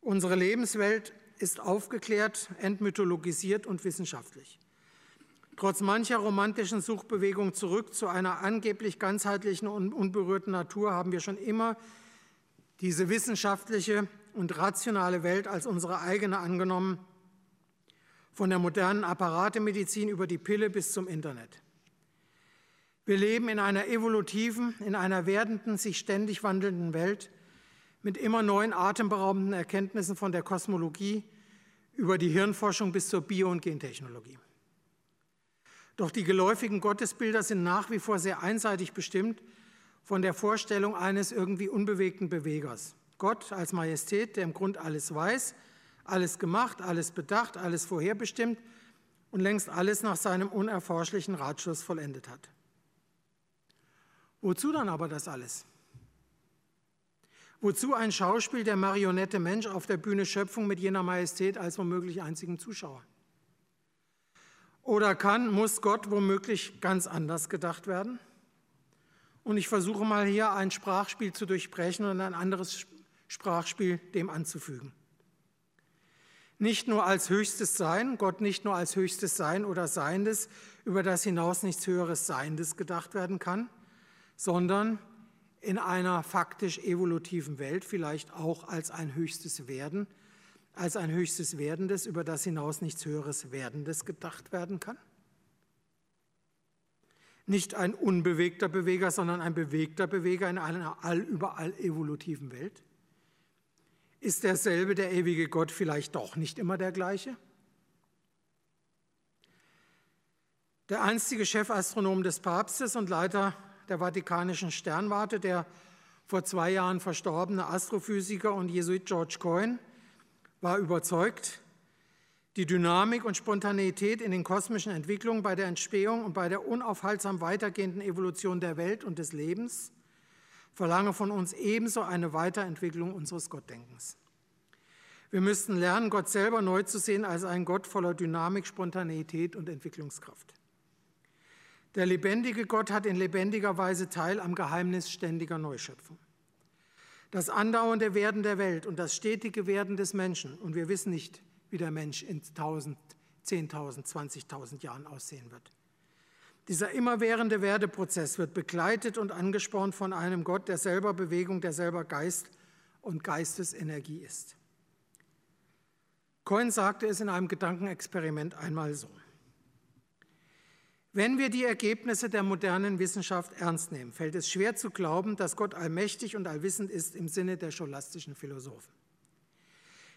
Unsere Lebenswelt ist aufgeklärt, entmythologisiert und wissenschaftlich. Trotz mancher romantischen Suchbewegung zurück zu einer angeblich ganzheitlichen und unberührten Natur haben wir schon immer diese wissenschaftliche und rationale Welt als unsere eigene angenommen, von der modernen Apparatemedizin über die Pille bis zum Internet. Wir leben in einer evolutiven, in einer werdenden, sich ständig wandelnden Welt mit immer neuen atemberaubenden Erkenntnissen von der Kosmologie über die Hirnforschung bis zur Bio- und Gentechnologie. Doch die geläufigen Gottesbilder sind nach wie vor sehr einseitig bestimmt von der Vorstellung eines irgendwie unbewegten Bewegers. Gott als Majestät, der im Grund alles weiß, alles gemacht, alles bedacht, alles vorherbestimmt und längst alles nach seinem unerforschlichen Ratschluss vollendet hat. Wozu dann aber das alles? Wozu ein Schauspiel der Marionette Mensch auf der Bühne Schöpfung mit jener Majestät als womöglich einzigen Zuschauer? Oder kann, muss Gott womöglich ganz anders gedacht werden? Und ich versuche mal hier ein Sprachspiel zu durchbrechen und ein anderes Sprachspiel dem anzufügen. Nicht nur als höchstes Sein, Gott nicht nur als höchstes Sein oder Seiendes, über das hinaus nichts Höheres Seiendes gedacht werden kann, sondern in einer faktisch evolutiven Welt vielleicht auch als ein höchstes Werden, als ein höchstes Werdendes, über das hinaus nichts Höheres Werdendes gedacht werden kann? Nicht ein unbewegter Beweger, sondern ein bewegter Beweger in einer allüberall evolutiven Welt? Ist derselbe, der ewige Gott, vielleicht doch nicht immer der gleiche? Der einstige Chefastronom des Papstes und Leiter der Vatikanischen Sternwarte, der vor zwei Jahren verstorbene Astrophysiker und Jesuit George Coyne, war überzeugt, die Dynamik und Spontaneität in den kosmischen Entwicklungen bei der Entstehung und bei der unaufhaltsam weitergehenden Evolution der Welt und des Lebens verlange von uns ebenso eine Weiterentwicklung unseres Gottdenkens. Wir müssten lernen, Gott selber neu zu sehen als einen Gott voller Dynamik, Spontaneität und Entwicklungskraft. Der lebendige Gott hat in lebendiger Weise Teil am Geheimnis ständiger Neuschöpfung. Das andauernde Werden der Welt und das stetige Werden des Menschen, und wir wissen nicht, wie der Mensch in 1000, 10.000, 20.000 Jahren aussehen wird. Dieser immerwährende Werdeprozess wird begleitet und angespornt von einem Gott, der selber Bewegung, der selber Geist und Geistesenergie ist. Cohen sagte es in einem Gedankenexperiment einmal so. Wenn wir die Ergebnisse der modernen Wissenschaft ernst nehmen, fällt es schwer zu glauben, dass Gott allmächtig und allwissend ist im Sinne der scholastischen Philosophen.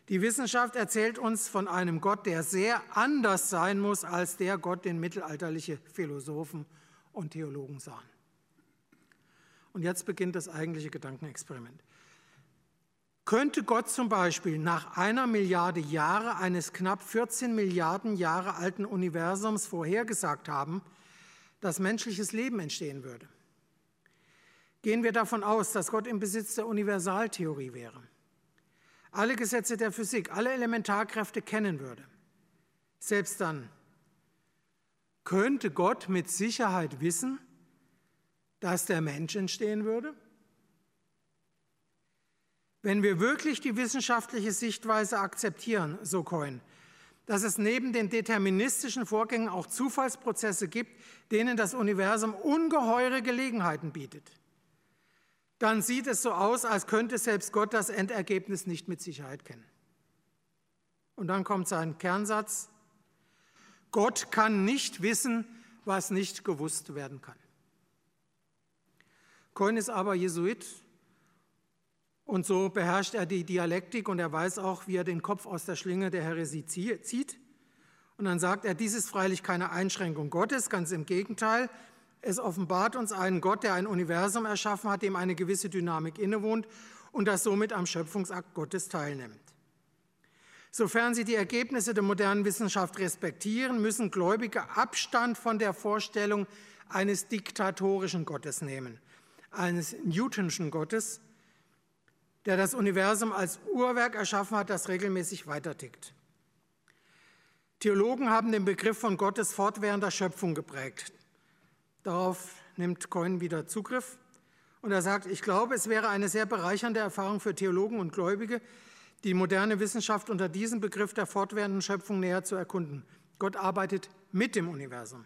Die Wissenschaft erzählt uns von einem Gott, der sehr anders sein muss als der Gott, den mittelalterliche Philosophen und Theologen sahen. Und jetzt beginnt das eigentliche Gedankenexperiment. Könnte Gott zum Beispiel nach einer Milliarde Jahre eines knapp 14 Milliarden Jahre alten Universums vorhergesagt haben, dass menschliches Leben entstehen würde? Gehen wir davon aus, dass Gott im Besitz der Universaltheorie wäre, alle Gesetze der Physik, alle Elementarkräfte kennen würde. Selbst dann könnte Gott mit Sicherheit wissen, dass der Mensch entstehen würde? Wenn wir wirklich die wissenschaftliche Sichtweise akzeptieren, so Cohen, dass es neben den deterministischen Vorgängen auch Zufallsprozesse gibt, denen das Universum ungeheure Gelegenheiten bietet, dann sieht es so aus, als könnte selbst Gott das Endergebnis nicht mit Sicherheit kennen. Und dann kommt sein Kernsatz, Gott kann nicht wissen, was nicht gewusst werden kann. Cohen ist aber Jesuit und so beherrscht er die Dialektik und er weiß auch, wie er den Kopf aus der Schlinge der Heresie zieht. Und dann sagt er, dies ist freilich keine Einschränkung Gottes, ganz im Gegenteil. Es offenbart uns einen Gott, der ein Universum erschaffen hat, dem eine gewisse Dynamik innewohnt und das somit am Schöpfungsakt Gottes teilnimmt. Sofern sie die Ergebnisse der modernen Wissenschaft respektieren, müssen Gläubige Abstand von der Vorstellung eines diktatorischen Gottes nehmen, eines Newtonschen Gottes, der das Universum als Uhrwerk erschaffen hat, das regelmäßig weitertickt. Theologen haben den Begriff von Gottes fortwährender Schöpfung geprägt. Darauf nimmt Cohen wieder Zugriff und er sagt, ich glaube, es wäre eine sehr bereichernde Erfahrung für Theologen und Gläubige, die moderne Wissenschaft unter diesem Begriff der fortwährenden Schöpfung näher zu erkunden. Gott arbeitet mit dem Universum.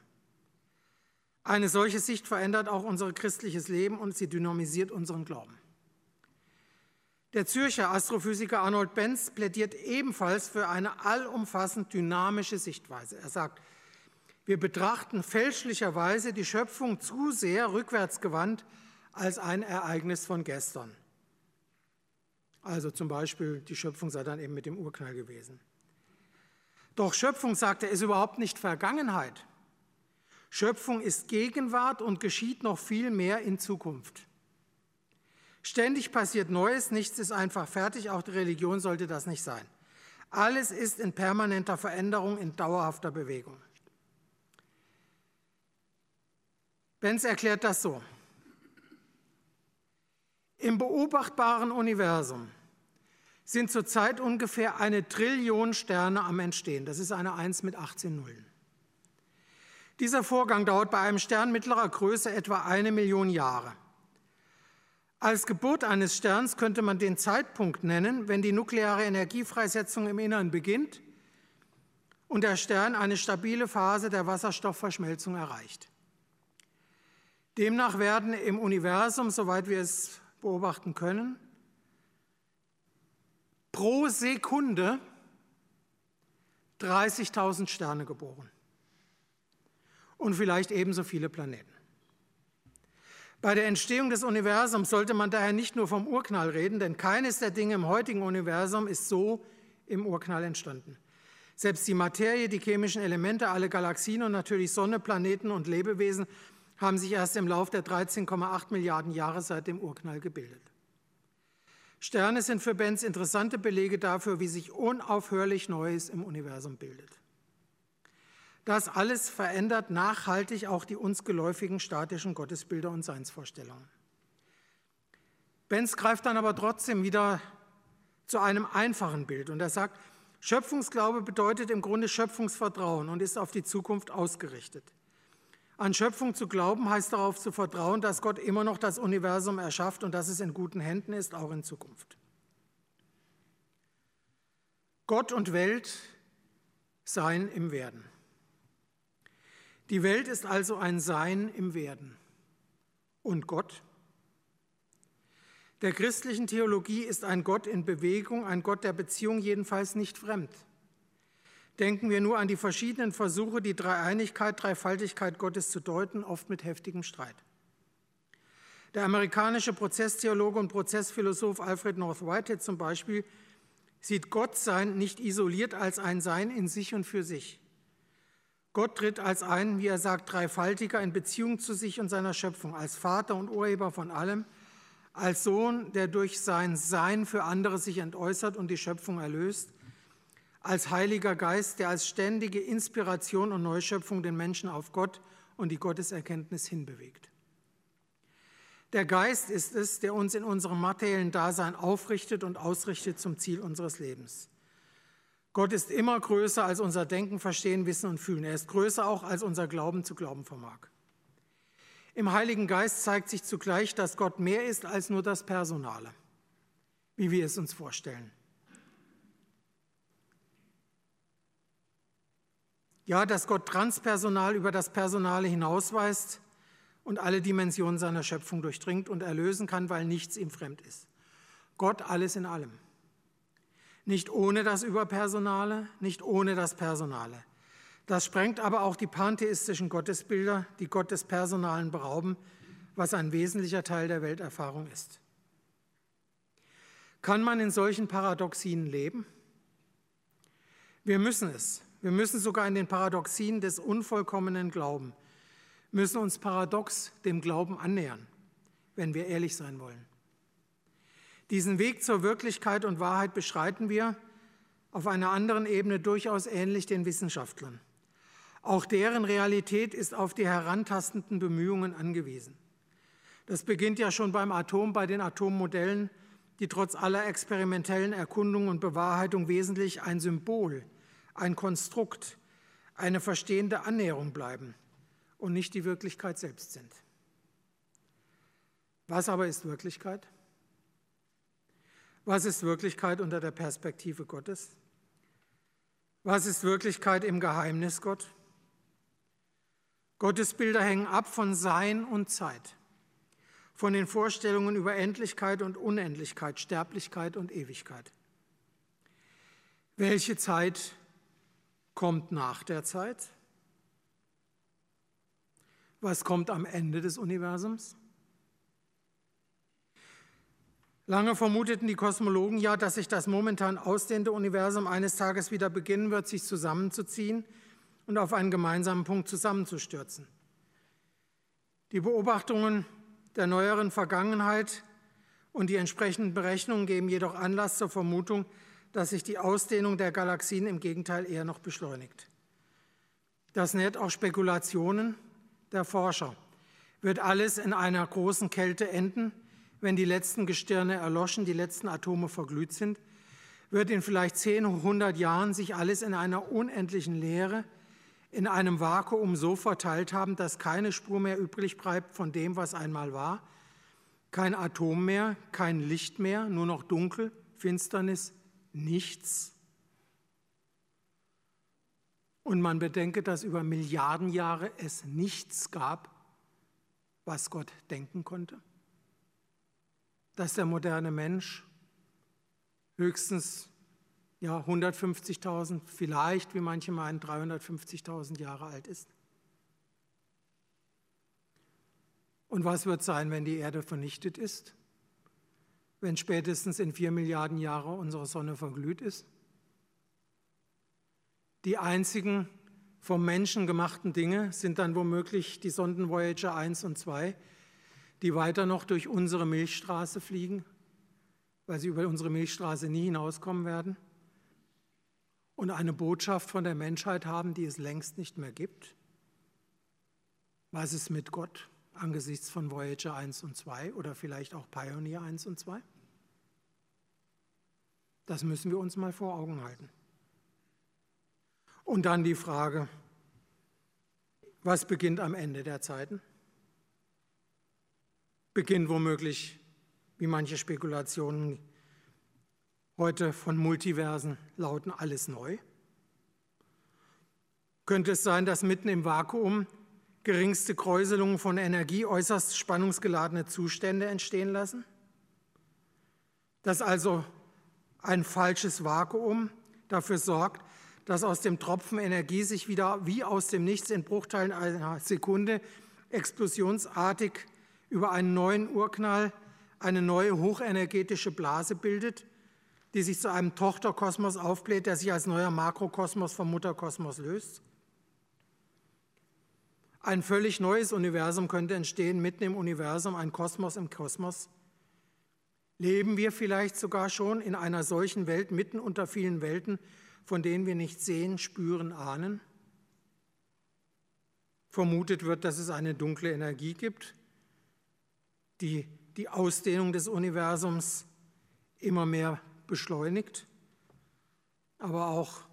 Eine solche Sicht verändert auch unser christliches Leben und sie dynamisiert unseren Glauben. Der Zürcher Astrophysiker Arnold Benz plädiert ebenfalls für eine allumfassend dynamische Sichtweise. Er sagt, wir betrachten fälschlicherweise die Schöpfung zu sehr rückwärtsgewandt als ein Ereignis von gestern. Also zum Beispiel, die Schöpfung sei dann eben mit dem Urknall gewesen. Doch Schöpfung, sagt er, ist überhaupt nicht Vergangenheit. Schöpfung ist Gegenwart und geschieht noch viel mehr in Zukunft. Ständig passiert Neues, nichts ist einfach fertig, auch die Religion sollte das nicht sein. Alles ist in permanenter Veränderung, in dauerhafter Bewegung. Benz erklärt das so. Im beobachtbaren Universum sind zurzeit ungefähr eine Trillion Sterne am Entstehen. Das ist eine 1 mit 18 Nullen. Dieser Vorgang dauert bei einem Stern mittlerer Größe etwa eine Million Jahre. Als Geburt eines Sterns könnte man den Zeitpunkt nennen, wenn die nukleare Energiefreisetzung im Innern beginnt und der Stern eine stabile Phase der Wasserstoffverschmelzung erreicht. Demnach werden im Universum, soweit wir es beobachten können, pro Sekunde 30.000 Sterne geboren und vielleicht ebenso viele Planeten. Bei der Entstehung des Universums sollte man daher nicht nur vom Urknall reden, denn keines der Dinge im heutigen Universum ist so im Urknall entstanden. Selbst die Materie, die chemischen Elemente, alle Galaxien und natürlich Sonne, Planeten und Lebewesen haben sich erst im Lauf der 13,8 Milliarden Jahre seit dem Urknall gebildet. Sterne sind für Benz interessante Belege dafür, wie sich unaufhörlich Neues im Universum bildet. Das alles verändert nachhaltig auch die uns geläufigen statischen Gottesbilder und Seinsvorstellungen. Benz greift dann aber trotzdem wieder zu einem einfachen Bild und er sagt, Schöpfungsglaube bedeutet im Grunde Schöpfungsvertrauen und ist auf die Zukunft ausgerichtet. An Schöpfung zu glauben heißt darauf zu vertrauen, dass Gott immer noch das Universum erschafft und dass es in guten Händen ist, auch in Zukunft. Gott und Welt seien im Werden. Die Welt ist also ein Sein im Werden. Und Gott? Der christlichen Theologie ist ein Gott in Bewegung, ein Gott der Beziehung jedenfalls nicht fremd. Denken wir nur an die verschiedenen Versuche, die Dreieinigkeit, Dreifaltigkeit Gottes zu deuten, oft mit heftigem Streit. Der amerikanische Prozesstheologe und Prozessphilosoph Alfred North Whitehead zum Beispiel sieht Gottsein nicht isoliert als ein Sein in sich und für sich. Gott tritt als ein, wie er sagt, Dreifaltiger in Beziehung zu sich und seiner Schöpfung, als Vater und Urheber von allem, als Sohn, der durch sein Sein für andere sich entäußert und die Schöpfung erlöst, als Heiliger Geist, der als ständige Inspiration und Neuschöpfung den Menschen auf Gott und die Gotteserkenntnis hinbewegt. Der Geist ist es, der uns in unserem materiellen Dasein aufrichtet und ausrichtet zum Ziel unseres Lebens. Gott ist immer größer als unser Denken, Verstehen, Wissen und Fühlen. Er ist größer auch als unser Glauben zu glauben vermag. Im Heiligen Geist zeigt sich zugleich, dass Gott mehr ist als nur das Personale, wie wir es uns vorstellen. Ja, dass Gott transpersonal über das Personale hinausweist und alle Dimensionen seiner Schöpfung durchdringt und erlösen kann, weil nichts ihm fremd ist. Gott alles in allem. Nicht ohne das Überpersonale, nicht ohne das Personale. Das sprengt aber auch die pantheistischen Gottesbilder, die Gott des Personalen berauben, was ein wesentlicher Teil der Welterfahrung ist. Kann man in solchen Paradoxien leben? Wir müssen es. Wir müssen sogar in den Paradoxien des unvollkommenen Glauben, müssen uns paradox dem Glauben annähern, wenn wir ehrlich sein wollen. Diesen Weg zur Wirklichkeit und Wahrheit beschreiten wir auf einer anderen Ebene durchaus ähnlich den Wissenschaftlern. Auch deren Realität ist auf die herantastenden Bemühungen angewiesen. Das beginnt ja schon beim Atom, bei den Atommodellen, die trotz aller experimentellen Erkundung und Bewahrheitung wesentlich ein Symbol, ein Konstrukt, eine verstehende Annäherung bleiben und nicht die Wirklichkeit selbst sind. Was aber ist Wirklichkeit? Was ist Wirklichkeit unter der Perspektive Gottes? Was ist Wirklichkeit im Geheimnis Gott? Gottesbilder hängen ab von Sein und Zeit, von den Vorstellungen über Endlichkeit und Unendlichkeit, Sterblichkeit und Ewigkeit. Welche Zeit kommt nach der Zeit? Was kommt am Ende des Universums? Lange vermuteten die Kosmologen ja, dass sich das momentan ausdehnende Universum eines Tages wieder beginnen wird, sich zusammenzuziehen und auf einen gemeinsamen Punkt zusammenzustürzen. Die Beobachtungen der neueren Vergangenheit und die entsprechenden Berechnungen geben jedoch Anlass zur Vermutung, dass sich die Ausdehnung der Galaxien im Gegenteil eher noch beschleunigt. Das nährt auch Spekulationen der Forscher. Wird alles in einer großen Kälte enden, wenn die letzten Gestirne erloschen, die letzten Atome verglüht sind? Wird in vielleicht 10, 100 Jahren sich alles in einer unendlichen Leere in einem Vakuum so verteilt haben, dass keine Spur mehr übrig bleibt von dem, was einmal war. Kein Atom mehr, kein Licht mehr, nur noch Dunkel, Finsternis, nichts. Und man bedenke, dass über Milliarden Jahre es nichts gab, was Gott denken konnte. Dass der moderne Mensch höchstens ja, 150.000, vielleicht, wie manche meinen, 350.000 Jahre alt ist. Und was wird sein, wenn die Erde vernichtet ist? Wenn spätestens in vier Milliarden Jahren unsere Sonne verglüht ist? Die einzigen vom Menschen gemachten Dinge sind dann womöglich die Sonden Voyager 1 und 2, die weiter noch durch unsere Milchstraße fliegen, weil sie über unsere Milchstraße nie hinauskommen werden und eine Botschaft von der Menschheit haben, die es längst nicht mehr gibt? Was ist mit Gott angesichts von Voyager 1 und 2 oder vielleicht auch Pioneer 1 und 2? Das müssen wir uns mal vor Augen halten. Und dann die Frage, was beginnt am Ende der Zeiten? Beginnt womöglich, wie manche Spekulationen heute von Multiversen lauten alles neu? Könnte es sein, dass mitten im Vakuum geringste Kräuselungen von Energie äußerst spannungsgeladene Zustände entstehen lassen? Dass also ein falsches Vakuum dafür sorgt, dass aus dem Tropfen Energie sich wieder wie aus dem Nichts in Bruchteilen einer Sekunde explosionsartig über einen neuen Urknall eine neue hochenergetische Blase bildet, die sich zu einem Tochterkosmos aufbläht, der sich als neuer Makrokosmos vom Mutterkosmos löst? Ein völlig neues Universum könnte entstehen, mitten im Universum, ein Kosmos im Kosmos. Leben wir vielleicht sogar schon in einer solchen Welt, mitten unter vielen Welten, von denen wir nicht sehen, spüren, ahnen? Vermutet wird, dass es eine dunkle Energie gibt, die die Ausdehnung des Universums immer mehr beschleunigt, aber auch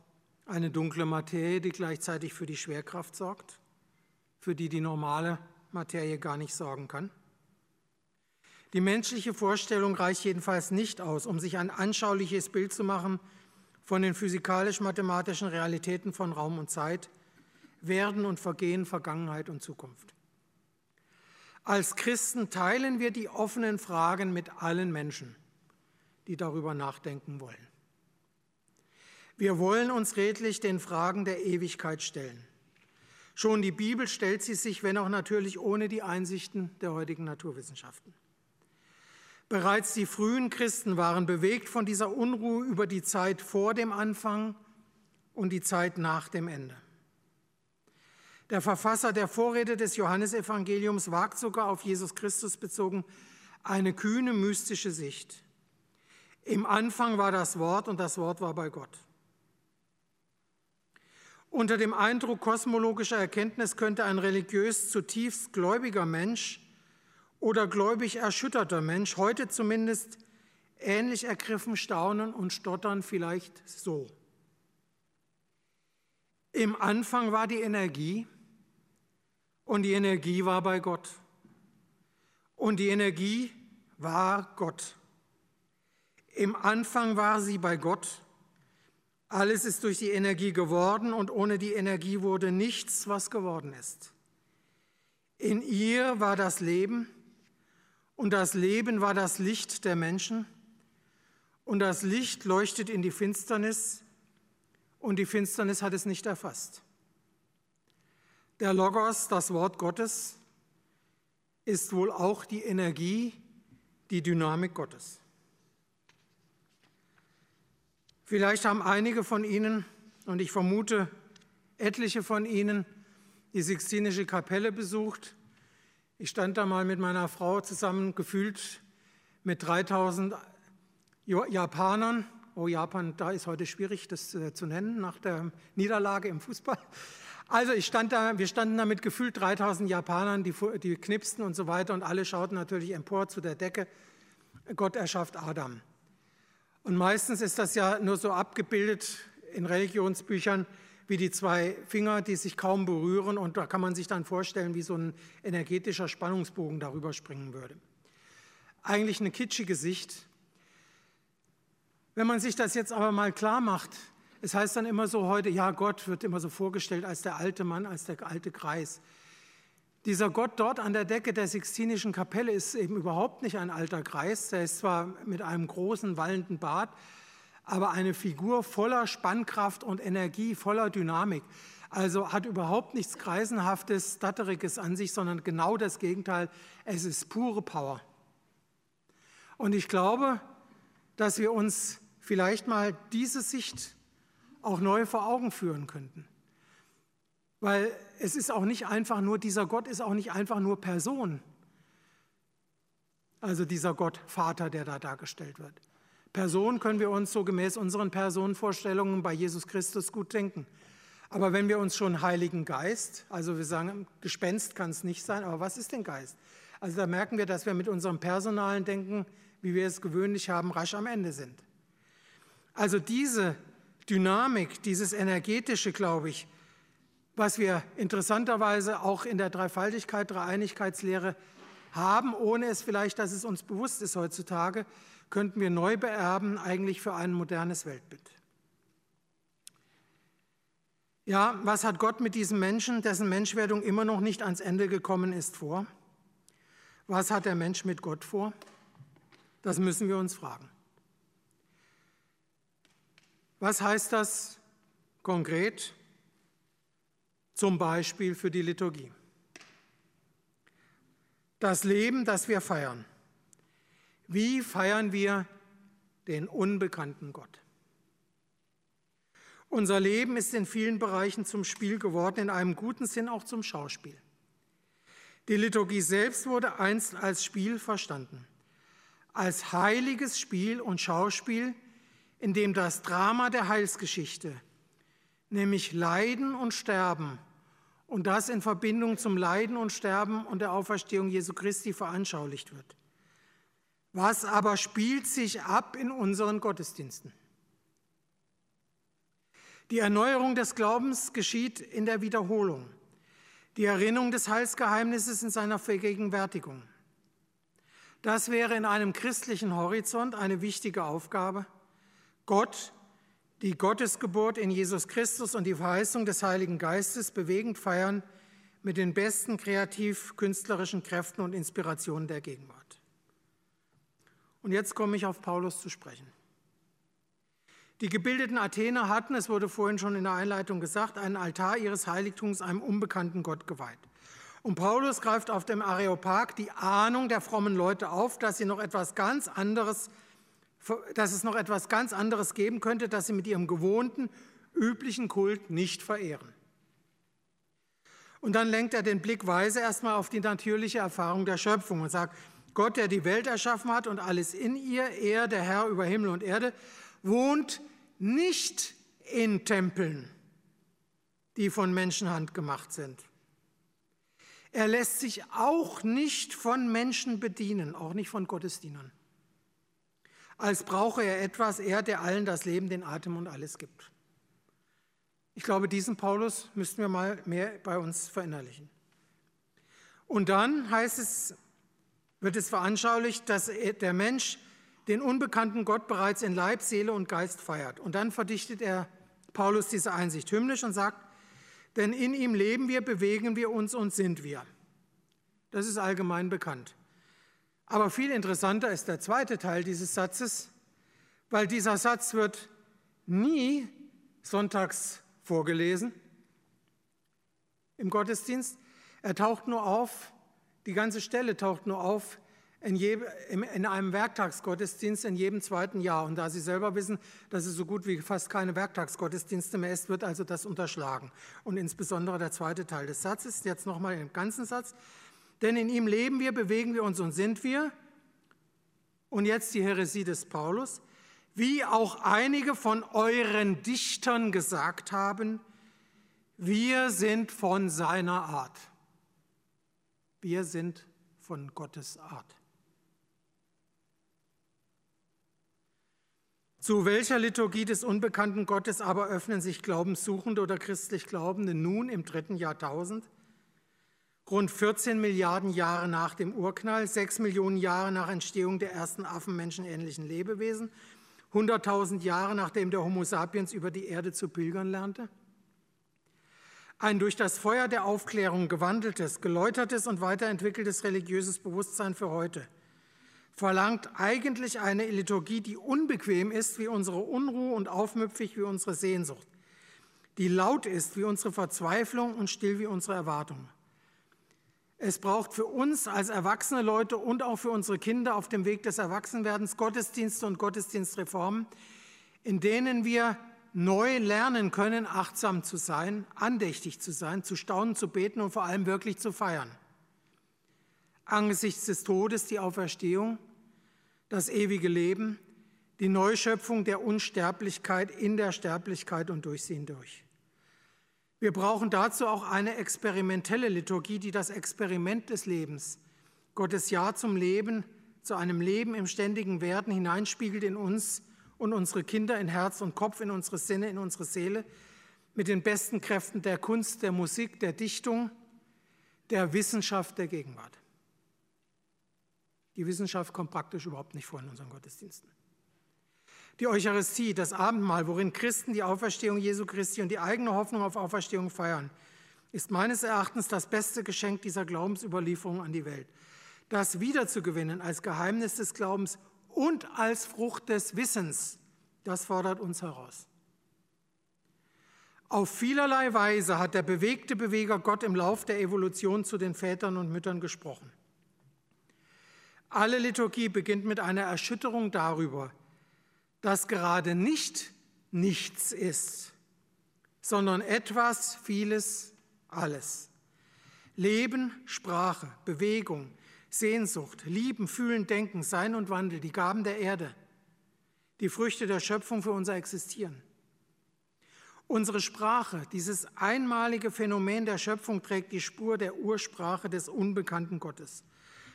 eine dunkle Materie, die gleichzeitig für die Schwerkraft sorgt, für die die normale Materie gar nicht sorgen kann. Die menschliche Vorstellung reicht jedenfalls nicht aus, um sich ein anschauliches Bild zu machen von den physikalisch-mathematischen Realitäten von Raum und Zeit, Werden und Vergehen, Vergangenheit und Zukunft. Als Christen teilen wir die offenen Fragen mit allen Menschen, die darüber nachdenken wollen. Wir wollen uns redlich den Fragen der Ewigkeit stellen. Schon die Bibel stellt sie sich, wenn auch natürlich ohne die Einsichten der heutigen Naturwissenschaften. Bereits die frühen Christen waren bewegt von dieser Unruhe über die Zeit vor dem Anfang und die Zeit nach dem Ende. Der Verfasser der Vorrede des Johannesevangeliums wagt sogar auf Jesus Christus bezogen eine kühne mystische Sicht. Im Anfang war das Wort und das Wort war bei Gott. Unter dem Eindruck kosmologischer Erkenntnis könnte ein religiös zutiefst gläubiger Mensch oder gläubig erschütterter Mensch heute zumindest ähnlich ergriffen staunen und stottern vielleicht so. Im Anfang war die Energie und die Energie war bei Gott. Und die Energie war Gott. Im Anfang war sie bei Gott alles ist durch die Energie geworden und ohne die Energie wurde nichts, was geworden ist. In ihr war das Leben und das Leben war das Licht der Menschen und das Licht leuchtet in die Finsternis und die Finsternis hat es nicht erfasst. Der Logos, das Wort Gottes, ist wohl auch die Energie, die Dynamik Gottes. Vielleicht haben einige von Ihnen, und ich vermute etliche von Ihnen, die Sixtinische Kapelle besucht. Ich stand da mal mit meiner Frau zusammen, gefühlt mit 3000 Japanern. Oh, Japan, da ist heute schwierig, das äh, zu nennen, nach der Niederlage im Fußball. Also ich stand da, wir standen da mit gefühlt 3000 Japanern, die, die knipsten und so weiter und alle schauten natürlich empor zu der Decke. Gott erschafft Adam. Und meistens ist das ja nur so abgebildet in Religionsbüchern wie die zwei Finger, die sich kaum berühren. Und da kann man sich dann vorstellen, wie so ein energetischer Spannungsbogen darüber springen würde. Eigentlich eine kitschige Sicht. Wenn man sich das jetzt aber mal klar macht, es heißt dann immer so heute, ja, Gott wird immer so vorgestellt als der alte Mann, als der alte Kreis. Dieser Gott dort an der Decke der Sixtinischen Kapelle ist eben überhaupt nicht ein alter Kreis. Er ist zwar mit einem großen wallenden Bart, aber eine Figur voller Spannkraft und Energie, voller Dynamik. Also hat überhaupt nichts Kreisenhaftes, Statteriges an sich, sondern genau das Gegenteil. Es ist pure Power. Und ich glaube, dass wir uns vielleicht mal diese Sicht auch neu vor Augen führen könnten. Weil es ist auch nicht einfach nur, dieser Gott ist auch nicht einfach nur Person. Also dieser Gott Vater, der da dargestellt wird. Person können wir uns so gemäß unseren Personenvorstellungen bei Jesus Christus gut denken. Aber wenn wir uns schon Heiligen Geist, also wir sagen, Gespenst kann es nicht sein, aber was ist denn Geist? Also da merken wir, dass wir mit unserem personalen Denken, wie wir es gewöhnlich haben, rasch am Ende sind. Also diese Dynamik, dieses energetische, glaube ich, was wir interessanterweise auch in der Dreifaltigkeit, Dreieinigkeitslehre haben, ohne es vielleicht, dass es uns bewusst ist heutzutage, könnten wir neu beerben, eigentlich für ein modernes Weltbild. Ja, was hat Gott mit diesem Menschen, dessen Menschwerdung immer noch nicht ans Ende gekommen ist, vor? Was hat der Mensch mit Gott vor? Das müssen wir uns fragen. Was heißt das konkret? zum Beispiel für die Liturgie. Das Leben, das wir feiern. Wie feiern wir den unbekannten Gott? Unser Leben ist in vielen Bereichen zum Spiel geworden, in einem guten Sinn auch zum Schauspiel. Die Liturgie selbst wurde einst als Spiel verstanden, als heiliges Spiel und Schauspiel, in dem das Drama der Heilsgeschichte, nämlich Leiden und Sterben, und das in Verbindung zum Leiden und Sterben und der Auferstehung Jesu Christi veranschaulicht wird. Was aber spielt sich ab in unseren Gottesdiensten? Die Erneuerung des Glaubens geschieht in der Wiederholung, die Erinnerung des Heilsgeheimnisses in seiner Vergegenwärtigung. Das wäre in einem christlichen Horizont eine wichtige Aufgabe. Gott die Gottesgeburt in Jesus Christus und die Verheißung des Heiligen Geistes bewegend feiern mit den besten kreativ-künstlerischen Kräften und Inspirationen der Gegenwart. Und jetzt komme ich auf Paulus zu sprechen. Die gebildeten Athener hatten, es wurde vorhin schon in der Einleitung gesagt, einen Altar ihres Heiligtums einem unbekannten Gott geweiht. Und Paulus greift auf dem Areopag die Ahnung der frommen Leute auf, dass sie noch etwas ganz anderes, dass es noch etwas ganz anderes geben könnte, das sie mit ihrem gewohnten, üblichen Kult nicht verehren. Und dann lenkt er den Blick weise erstmal auf die natürliche Erfahrung der Schöpfung und sagt, Gott, der die Welt erschaffen hat und alles in ihr, er, der Herr über Himmel und Erde, wohnt nicht in Tempeln, die von Menschenhand gemacht sind. Er lässt sich auch nicht von Menschen bedienen, auch nicht von Gottesdienern. Als brauche er etwas, er, der allen das Leben, den Atem und alles gibt. Ich glaube, diesen Paulus müssten wir mal mehr bei uns verinnerlichen. Und dann heißt es, wird es veranschaulicht, dass der Mensch den unbekannten Gott bereits in Leib, Seele und Geist feiert. Und dann verdichtet er Paulus diese Einsicht hymnisch und sagt, denn in ihm leben wir, bewegen wir uns und sind wir. Das ist allgemein bekannt. Aber viel interessanter ist der zweite Teil dieses Satzes, weil dieser Satz wird nie sonntags vorgelesen im Gottesdienst. Er taucht nur auf, die ganze Stelle taucht nur auf in, je, in, einem Werktagsgottesdienst in jedem zweiten Jahr. Und da Sie selber wissen, dass es so gut wie fast keine Werktagsgottesdienste mehr ist, wird also das unterschlagen. Und insbesondere der zweite Teil des Satzes, jetzt nochmal im ganzen Satz. Denn in ihm leben wir, bewegen wir uns und sind wir. Und jetzt die Heresie des Paulus wie auch einige von euren Dichtern gesagt haben, wir sind von seiner Art. Wir sind von Gottes Art. Zu welcher Liturgie des unbekannten Gottes aber öffnen sich Glaubenssuchende oder christlich Glaubende nun im dritten Jahrtausend? Rund 14 Milliarden Jahre nach dem Urknall, sechs Millionen Jahre nach Entstehung der ersten affenmenschenähnlichen Lebewesen 100.000 Jahre nachdem der Homo sapiens über die Erde zu pilgern lernte? Ein durch das Feuer der Aufklärung gewandeltes, geläutertes und weiterentwickeltes religiöses Bewusstsein für heute verlangt eigentlich eine Liturgie, die unbequem ist wie unsere Unruhe und aufmüpfig wie unsere Sehnsucht, die laut ist wie unsere Verzweiflung und still wie unsere Erwartung. Es braucht für uns als erwachsene Leute und auch für unsere Kinder auf dem Weg des Erwachsenwerdens Gottesdienste und Gottesdienstreformen, in denen wir neu lernen können, achtsam zu sein, andächtig zu sein, zu staunen, zu beten und vor allem wirklich zu feiern. Angesichts des Todes die Auferstehung, das ewige Leben, die Neuschöpfung der Unsterblichkeit in der Sterblichkeit und durch sie hindurch. Wir brauchen dazu auch eine experimentelle Liturgie, die das Experiment des Lebens, Gottes Ja zum Leben, zu einem Leben im ständigen Werden hineinspiegelt in uns und unsere Kinder in Herz und Kopf, in unsere Sinne, in unsere Seele, mit den besten Kräften der Kunst, der Musik, der Dichtung, der Wissenschaft der Gegenwart. Die Wissenschaft kommt praktisch überhaupt nicht vor in unseren Gottesdiensten. Die Eucharistie, das Abendmahl, worin Christen die Auferstehung Jesu Christi und die eigene Hoffnung auf Auferstehung feiern, ist meines Erachtens das beste Geschenk dieser Glaubensüberlieferung an die Welt. Das wiederzugewinnen als Geheimnis des Glaubens und als Frucht des Wissens, das fordert uns heraus. Auf vielerlei Weise hat der bewegte Beweger Gott im Lauf der Evolution zu den Vätern und Müttern gesprochen. Alle Liturgie beginnt mit einer Erschütterung darüber, das gerade nicht nichts ist, sondern etwas, vieles, alles. Leben, Sprache, Bewegung, Sehnsucht, Lieben, Fühlen, Denken, Sein und Wandel, die Gaben der Erde, die Früchte der Schöpfung für unser Existieren. Unsere Sprache, dieses einmalige Phänomen der Schöpfung, trägt die Spur der Ursprache des unbekannten Gottes.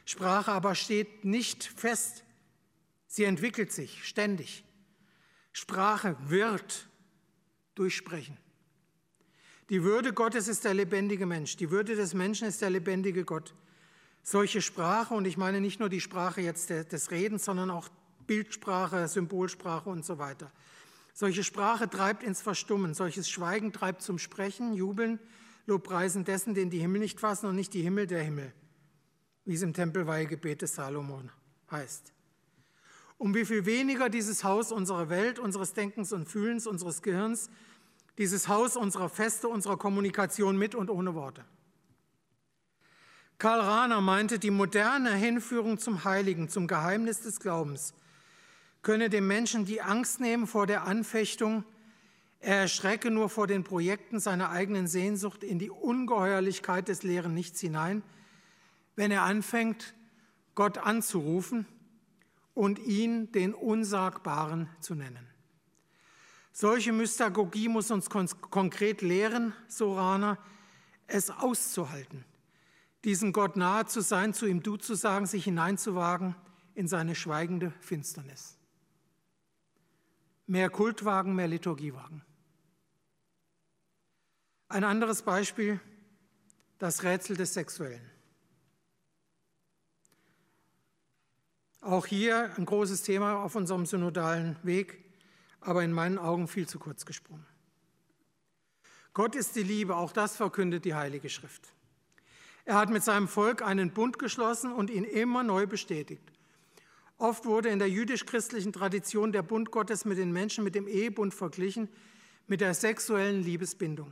Sprache aber steht nicht fest, sie entwickelt sich ständig. Sprache wird durchsprechen. Die Würde Gottes ist der lebendige Mensch. Die Würde des Menschen ist der lebendige Gott. Solche Sprache, und ich meine nicht nur die Sprache jetzt des Redens, sondern auch Bildsprache, Symbolsprache und so weiter. Solche Sprache treibt ins Verstummen, solches Schweigen treibt zum Sprechen, Jubeln, Lobpreisen dessen, den die Himmel nicht fassen und nicht die Himmel der Himmel, wie es im Tempelweihegebet des Salomon heißt. Um wie viel weniger dieses Haus unserer Welt, unseres Denkens und Fühlens, unseres Gehirns, dieses Haus unserer Feste, unserer Kommunikation mit und ohne Worte. Karl Rahner meinte, die moderne Hinführung zum Heiligen, zum Geheimnis des Glaubens, könne dem Menschen die Angst nehmen vor der Anfechtung, er erschrecke nur vor den Projekten seiner eigenen Sehnsucht in die Ungeheuerlichkeit des leeren Nichts hinein, wenn er anfängt, Gott anzurufen und ihn den Unsagbaren zu nennen. Solche Mystagogie muss uns konkret lehren, so Rana, es auszuhalten, diesem Gott nahe zu sein, zu ihm Du zu sagen, sich hineinzuwagen in seine schweigende Finsternis. Mehr Kultwagen, mehr Liturgiewagen. Ein anderes Beispiel, das Rätsel des Sexuellen. Auch hier ein großes Thema auf unserem synodalen Weg, aber in meinen Augen viel zu kurz gesprungen. Gott ist die Liebe, auch das verkündet die Heilige Schrift. Er hat mit seinem Volk einen Bund geschlossen und ihn immer neu bestätigt. Oft wurde in der jüdisch-christlichen Tradition der Bund Gottes mit den Menschen mit dem Ehebund verglichen, mit der sexuellen Liebesbindung.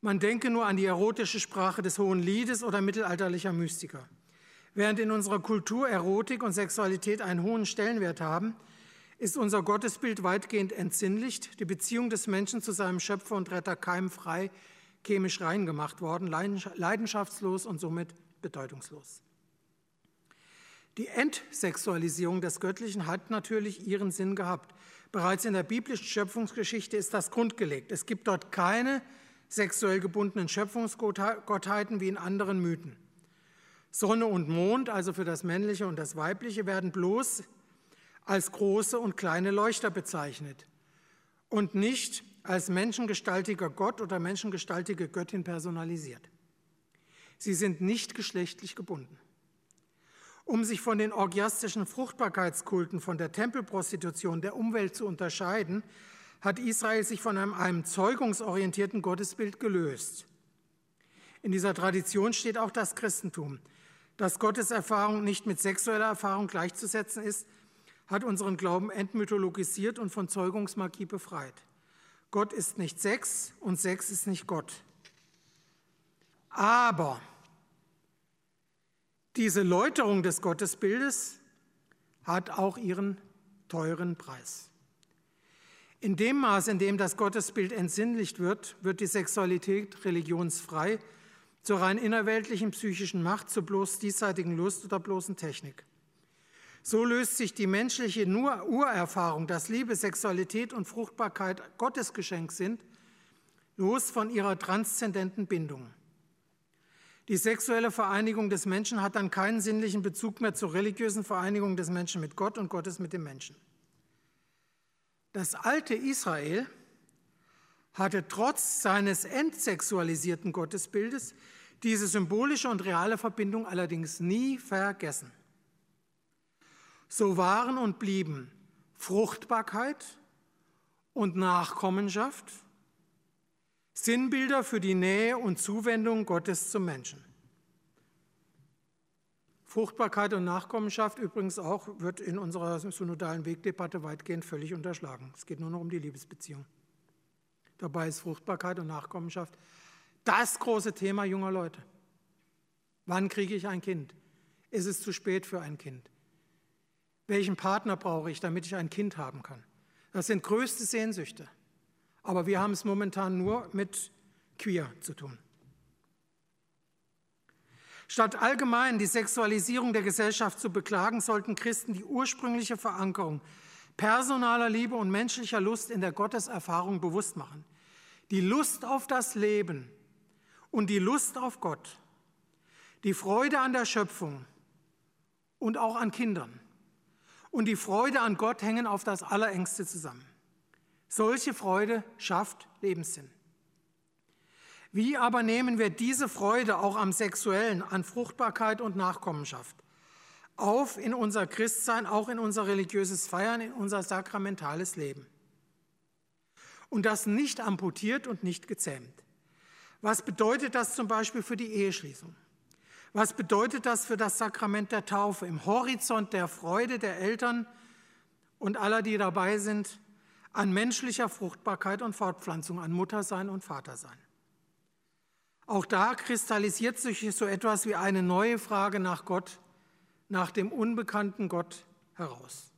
Man denke nur an die erotische Sprache des Hohen Liedes oder mittelalterlicher Mystiker. Während in unserer Kultur Erotik und Sexualität einen hohen Stellenwert haben, ist unser Gottesbild weitgehend entsinnlicht, die Beziehung des Menschen zu seinem Schöpfer und Retter keimfrei, chemisch rein gemacht worden, leidenschaftslos und somit bedeutungslos. Die Entsexualisierung des Göttlichen hat natürlich ihren Sinn gehabt. Bereits in der biblischen Schöpfungsgeschichte ist das grundgelegt. Es gibt dort keine sexuell gebundenen Schöpfungsgottheiten wie in anderen Mythen. Sonne und Mond, also für das Männliche und das Weibliche, werden bloß als große und kleine Leuchter bezeichnet und nicht als menschengestaltiger Gott oder menschengestaltige Göttin personalisiert. Sie sind nicht geschlechtlich gebunden. Um sich von den orgiastischen Fruchtbarkeitskulten, von der Tempelprostitution, der Umwelt zu unterscheiden, hat Israel sich von einem, einem zeugungsorientierten Gottesbild gelöst. In dieser Tradition steht auch das Christentum. Dass Gotteserfahrung nicht mit sexueller Erfahrung gleichzusetzen ist, hat unseren Glauben entmythologisiert und von Zeugungsmagie befreit. Gott ist nicht Sex und Sex ist nicht Gott. Aber diese Läuterung des Gottesbildes hat auch ihren teuren Preis. In dem Maß, in dem das Gottesbild entsinnlicht wird, wird die Sexualität religionsfrei zur rein innerweltlichen psychischen Macht, zur bloß diesseitigen Lust oder bloßen Technik. So löst sich die menschliche nur Urerfahrung, dass Liebe, Sexualität und Fruchtbarkeit Gottes Geschenk sind, los von ihrer transzendenten Bindung. Die sexuelle Vereinigung des Menschen hat dann keinen sinnlichen Bezug mehr zur religiösen Vereinigung des Menschen mit Gott und Gottes mit dem Menschen. Das alte Israel hatte trotz seines entsexualisierten Gottesbildes diese symbolische und reale Verbindung allerdings nie vergessen. So waren und blieben Fruchtbarkeit und Nachkommenschaft Sinnbilder für die Nähe und Zuwendung Gottes zum Menschen. Fruchtbarkeit und Nachkommenschaft übrigens auch wird in unserer synodalen Wegdebatte weitgehend völlig unterschlagen. Es geht nur noch um die Liebesbeziehung. Dabei ist Fruchtbarkeit und Nachkommenschaft das große Thema junger Leute. Wann kriege ich ein Kind? Ist es zu spät für ein Kind? Welchen Partner brauche ich, damit ich ein Kind haben kann? Das sind größte Sehnsüchte. Aber wir haben es momentan nur mit Queer zu tun. Statt allgemein die Sexualisierung der Gesellschaft zu beklagen, sollten Christen die ursprüngliche Verankerung personaler Liebe und menschlicher Lust in der Gotteserfahrung bewusst machen. Die Lust auf das Leben und die Lust auf Gott, die Freude an der Schöpfung und auch an Kindern und die Freude an Gott hängen auf das Allerengste zusammen. Solche Freude schafft Lebenssinn. Wie aber nehmen wir diese Freude auch am Sexuellen, an Fruchtbarkeit und Nachkommenschaft auf in unser Christsein, auch in unser religiöses Feiern, in unser sakramentales Leben? Und das nicht amputiert und nicht gezähmt. Was bedeutet das zum Beispiel für die Eheschließung? Was bedeutet das für das Sakrament der Taufe im Horizont der Freude der Eltern und aller, die dabei sind, an menschlicher Fruchtbarkeit und Fortpflanzung, an Muttersein und Vatersein? Auch da kristallisiert sich so etwas wie eine neue Frage nach Gott, nach dem unbekannten Gott heraus.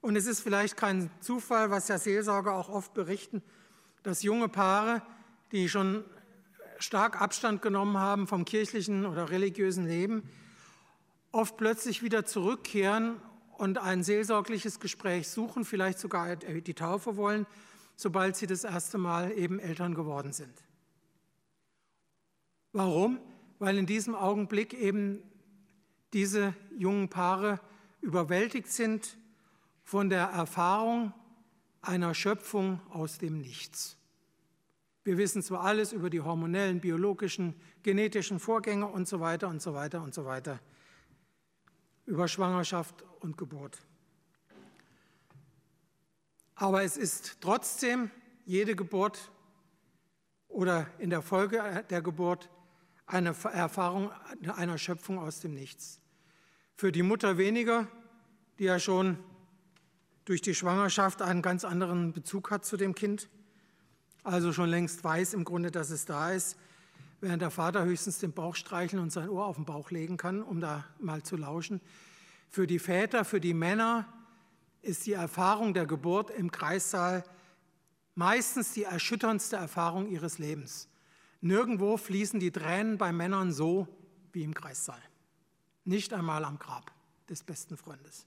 Und es ist vielleicht kein Zufall, was ja Seelsorger auch oft berichten, dass junge Paare, die schon stark Abstand genommen haben vom kirchlichen oder religiösen Leben, oft plötzlich wieder zurückkehren und ein seelsorgliches Gespräch suchen, vielleicht sogar die Taufe wollen, sobald sie das erste Mal eben Eltern geworden sind. Warum? Weil in diesem Augenblick eben diese jungen Paare überwältigt sind von der Erfahrung einer Schöpfung aus dem Nichts. Wir wissen zwar alles über die hormonellen, biologischen, genetischen Vorgänge und so weiter und so weiter und so weiter, über Schwangerschaft und Geburt. Aber es ist trotzdem jede Geburt oder in der Folge der Geburt eine Erfahrung einer Schöpfung aus dem Nichts. Für die Mutter weniger, die ja schon durch die Schwangerschaft einen ganz anderen Bezug hat zu dem Kind, also schon längst weiß im Grunde, dass es da ist, während der Vater höchstens den Bauch streicheln und sein Ohr auf den Bauch legen kann, um da mal zu lauschen. Für die Väter, für die Männer ist die Erfahrung der Geburt im Kreissaal meistens die erschütterndste Erfahrung ihres Lebens. Nirgendwo fließen die Tränen bei Männern so wie im Kreissaal. Nicht einmal am Grab des besten Freundes.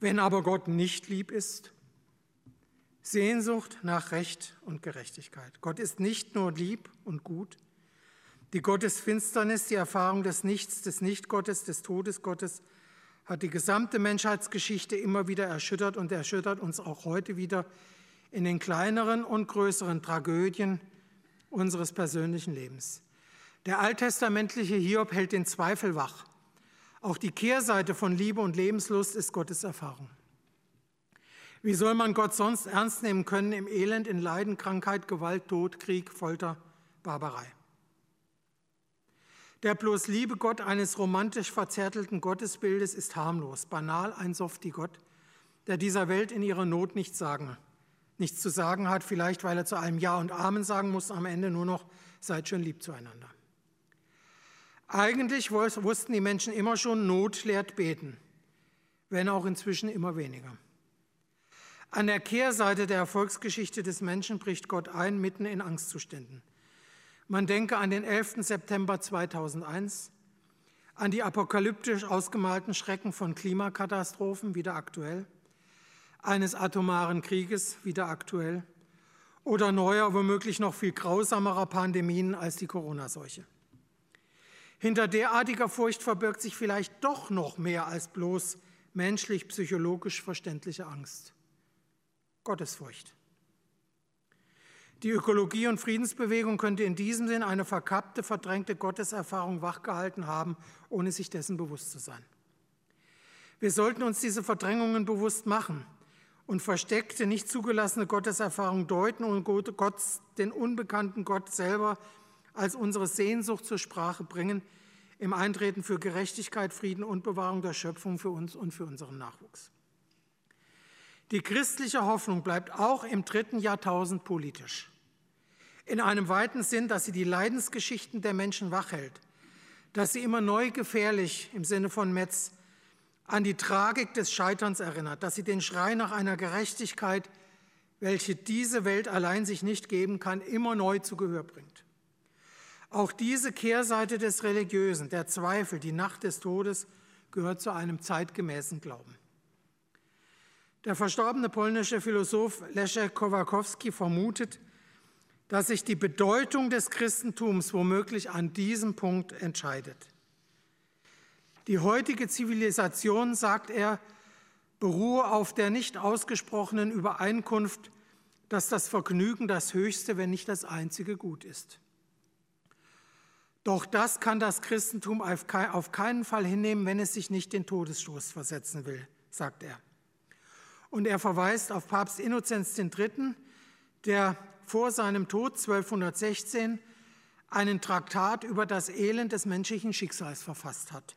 Wenn aber Gott nicht lieb ist, Sehnsucht nach Recht und Gerechtigkeit. Gott ist nicht nur lieb und gut. Die Gottesfinsternis, die Erfahrung des Nichts, des Nichtgottes, des Todesgottes, hat die gesamte Menschheitsgeschichte immer wieder erschüttert und erschüttert uns auch heute wieder in den kleineren und größeren Tragödien unseres persönlichen Lebens. Der alttestamentliche Hiob hält den Zweifel wach. Auch die Kehrseite von Liebe und Lebenslust ist Gottes Erfahrung. Wie soll man Gott sonst ernst nehmen können im Elend, in Leiden, Krankheit, Gewalt, Tod, Krieg, Folter, Barbarei? Der bloß liebe Gott eines romantisch verzärtelten Gottesbildes ist harmlos, banal, ein Softie-Gott, der dieser Welt in ihrer Not nichts sagen nichts zu sagen hat, vielleicht weil er zu allem Ja und Amen sagen muss, am Ende nur noch, seid schön lieb zueinander. Eigentlich wussten die Menschen immer schon, Not lehrt beten, wenn auch inzwischen immer weniger. An der Kehrseite der Erfolgsgeschichte des Menschen bricht Gott ein, mitten in Angstzuständen. Man denke an den 11. September 2001, an die apokalyptisch ausgemalten Schrecken von Klimakatastrophen, wieder aktuell, eines atomaren Krieges, wieder aktuell, oder neuer, womöglich noch viel grausamerer Pandemien als die Corona-Seuche. Hinter derartiger Furcht verbirgt sich vielleicht doch noch mehr als bloß menschlich-psychologisch verständliche Angst. Gottesfurcht. Die Ökologie- und Friedensbewegung könnte in diesem Sinn eine verkappte, verdrängte Gotteserfahrung wachgehalten haben, ohne sich dessen bewusst zu sein. Wir sollten uns diese Verdrängungen bewusst machen und versteckte, nicht zugelassene Gotteserfahrung deuten und Gott, den unbekannten Gott selber als unsere Sehnsucht zur Sprache bringen, im Eintreten für Gerechtigkeit, Frieden und Bewahrung der Schöpfung für uns und für unseren Nachwuchs. Die christliche Hoffnung bleibt auch im dritten Jahrtausend politisch. In einem weiten Sinn, dass sie die Leidensgeschichten der Menschen wachhält, dass sie immer neu gefährlich im Sinne von Metz an die Tragik des Scheiterns erinnert, dass sie den Schrei nach einer Gerechtigkeit, welche diese Welt allein sich nicht geben kann, immer neu zu Gehör bringt. Auch diese Kehrseite des Religiösen, der Zweifel, die Nacht des Todes, gehört zu einem zeitgemäßen Glauben. Der verstorbene polnische Philosoph Leszek Kowakowski vermutet, dass sich die Bedeutung des Christentums womöglich an diesem Punkt entscheidet. Die heutige Zivilisation, sagt er, beruhe auf der nicht ausgesprochenen Übereinkunft, dass das Vergnügen das höchste, wenn nicht das einzige Gut ist. Doch das kann das Christentum auf keinen Fall hinnehmen, wenn es sich nicht den Todesstoß versetzen will, sagt er. Und er verweist auf Papst Innozenz III., der vor seinem Tod 1216 einen Traktat über das Elend des menschlichen Schicksals verfasst hat.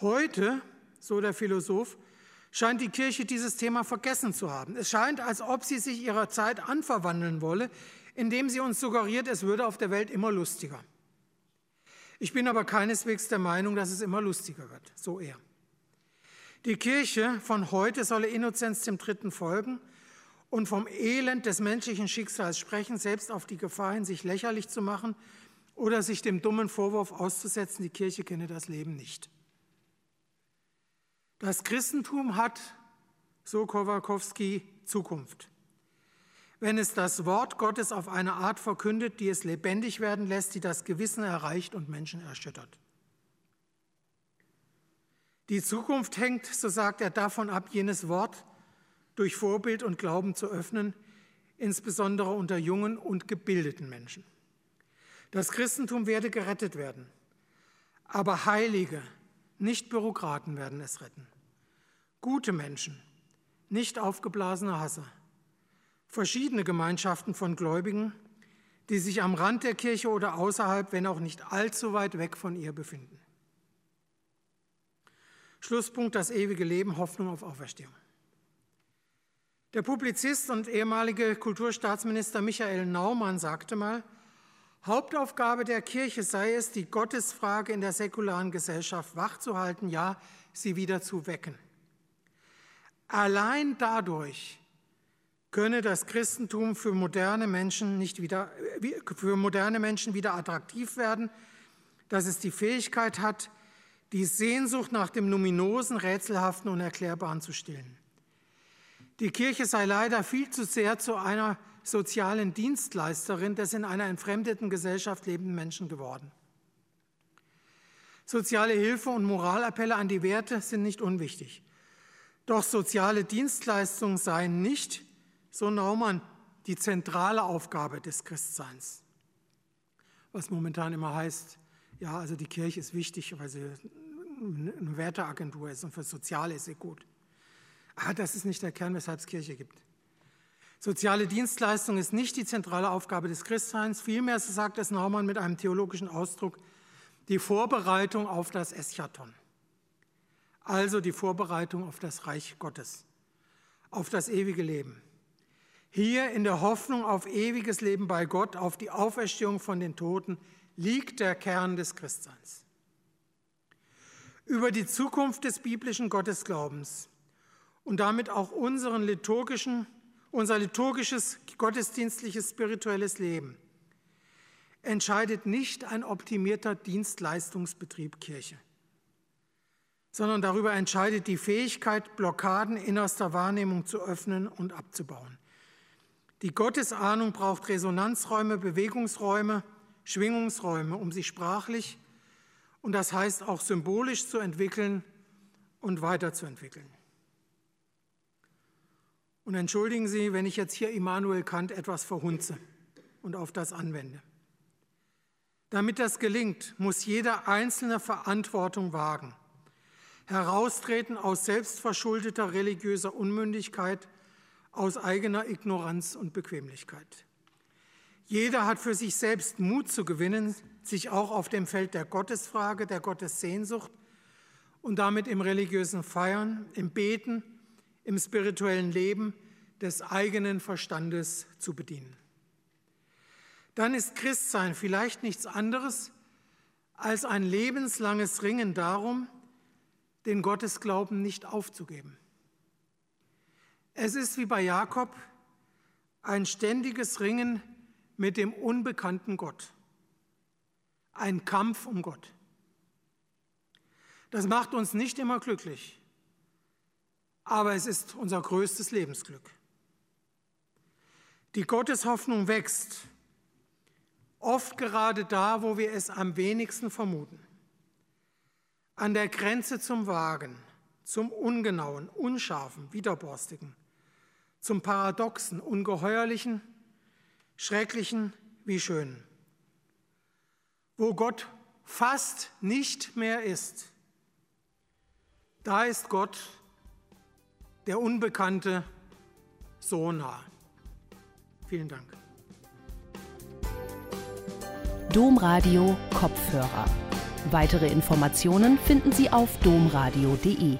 Heute, so der Philosoph, scheint die Kirche dieses Thema vergessen zu haben. Es scheint, als ob sie sich ihrer Zeit anverwandeln wolle, indem sie uns suggeriert, es würde auf der Welt immer lustiger. Ich bin aber keineswegs der Meinung, dass es immer lustiger wird, so eher. Die Kirche von heute solle Innozenz dem Dritten folgen und vom Elend des menschlichen Schicksals sprechen, selbst auf die Gefahr hin, sich lächerlich zu machen oder sich dem dummen Vorwurf auszusetzen, die Kirche kenne das Leben nicht. Das Christentum hat, so Kowalkowski, Zukunft. Wenn es das Wort Gottes auf eine Art verkündet, die es lebendig werden lässt, die das Gewissen erreicht und Menschen erschüttert. Die Zukunft hängt, so sagt er, davon ab, jenes Wort durch Vorbild und Glauben zu öffnen, insbesondere unter jungen und gebildeten Menschen. Das Christentum werde gerettet werden, aber Heilige, nicht Bürokraten werden es retten. Gute Menschen, nicht aufgeblasene Hasser. Verschiedene Gemeinschaften von Gläubigen, die sich am Rand der Kirche oder außerhalb, wenn auch nicht allzu weit weg von ihr befinden. Schlusspunkt das ewige Leben, Hoffnung auf Auferstehung. Der Publizist und ehemalige Kulturstaatsminister Michael Naumann sagte mal, Hauptaufgabe der Kirche sei es, die Gottesfrage in der säkularen Gesellschaft wachzuhalten, ja, sie wieder zu wecken. Allein dadurch könne das Christentum für moderne Menschen nicht wieder, für moderne Menschen wieder attraktiv werden, dass es die Fähigkeit hat, die Sehnsucht nach dem Numinosen, Rätselhaften und Erklärbaren zu stillen. Die Kirche sei leider viel zu sehr zu einer sozialen Dienstleisterin des in einer entfremdeten Gesellschaft lebenden Menschen geworden. Soziale Hilfe und Moralappelle an die Werte sind nicht unwichtig. Doch soziale Dienstleistungen seien nicht, so Naumann, die zentrale Aufgabe des Christseins. Was momentan immer heißt, ja, also die Kirche ist wichtig, weil sie eine Werteagentur ist und für Soziale ist sie gut. Aber ah, das ist nicht der Kern, weshalb es Kirche gibt. Soziale Dienstleistung ist nicht die zentrale Aufgabe des Christseins, vielmehr, so sagt es Naumann mit einem theologischen Ausdruck, die Vorbereitung auf das Eschaton. Also die Vorbereitung auf das Reich Gottes, auf das ewige Leben. Hier in der Hoffnung auf ewiges Leben bei Gott, auf die Auferstehung von den Toten, liegt der Kern des Christseins über die Zukunft des biblischen Gottesglaubens und damit auch unseren liturgischen, unser liturgisches, gottesdienstliches, spirituelles Leben entscheidet nicht ein optimierter Dienstleistungsbetrieb Kirche, sondern darüber entscheidet die Fähigkeit, Blockaden innerster Wahrnehmung zu öffnen und abzubauen. Die Gottesahnung braucht Resonanzräume, Bewegungsräume, Schwingungsräume, um sich sprachlich und das heißt auch symbolisch zu entwickeln und weiterzuentwickeln. Und entschuldigen Sie, wenn ich jetzt hier Immanuel Kant etwas verhunze und auf das anwende. Damit das gelingt, muss jeder Einzelne Verantwortung wagen, heraustreten aus selbstverschuldeter religiöser Unmündigkeit, aus eigener Ignoranz und Bequemlichkeit. Jeder hat für sich selbst Mut zu gewinnen, sich auch auf dem Feld der Gottesfrage, der Gottessehnsucht und damit im religiösen Feiern, im Beten, im spirituellen Leben des eigenen Verstandes zu bedienen. Dann ist Christsein vielleicht nichts anderes als ein lebenslanges Ringen darum, den Gottesglauben nicht aufzugeben. Es ist wie bei Jakob ein ständiges Ringen mit dem unbekannten Gott. Ein Kampf um Gott. Das macht uns nicht immer glücklich, aber es ist unser größtes Lebensglück. Die Gotteshoffnung wächst, oft gerade da, wo wir es am wenigsten vermuten. An der Grenze zum Wagen, zum Ungenauen, Unscharfen, Widerborstigen, zum Paradoxen, Ungeheuerlichen, Schrecklichen wie Schönen. Wo Gott fast nicht mehr ist, da ist Gott, der Unbekannte, so nah. Vielen Dank. Domradio Kopfhörer. Weitere Informationen finden Sie auf domradio.de.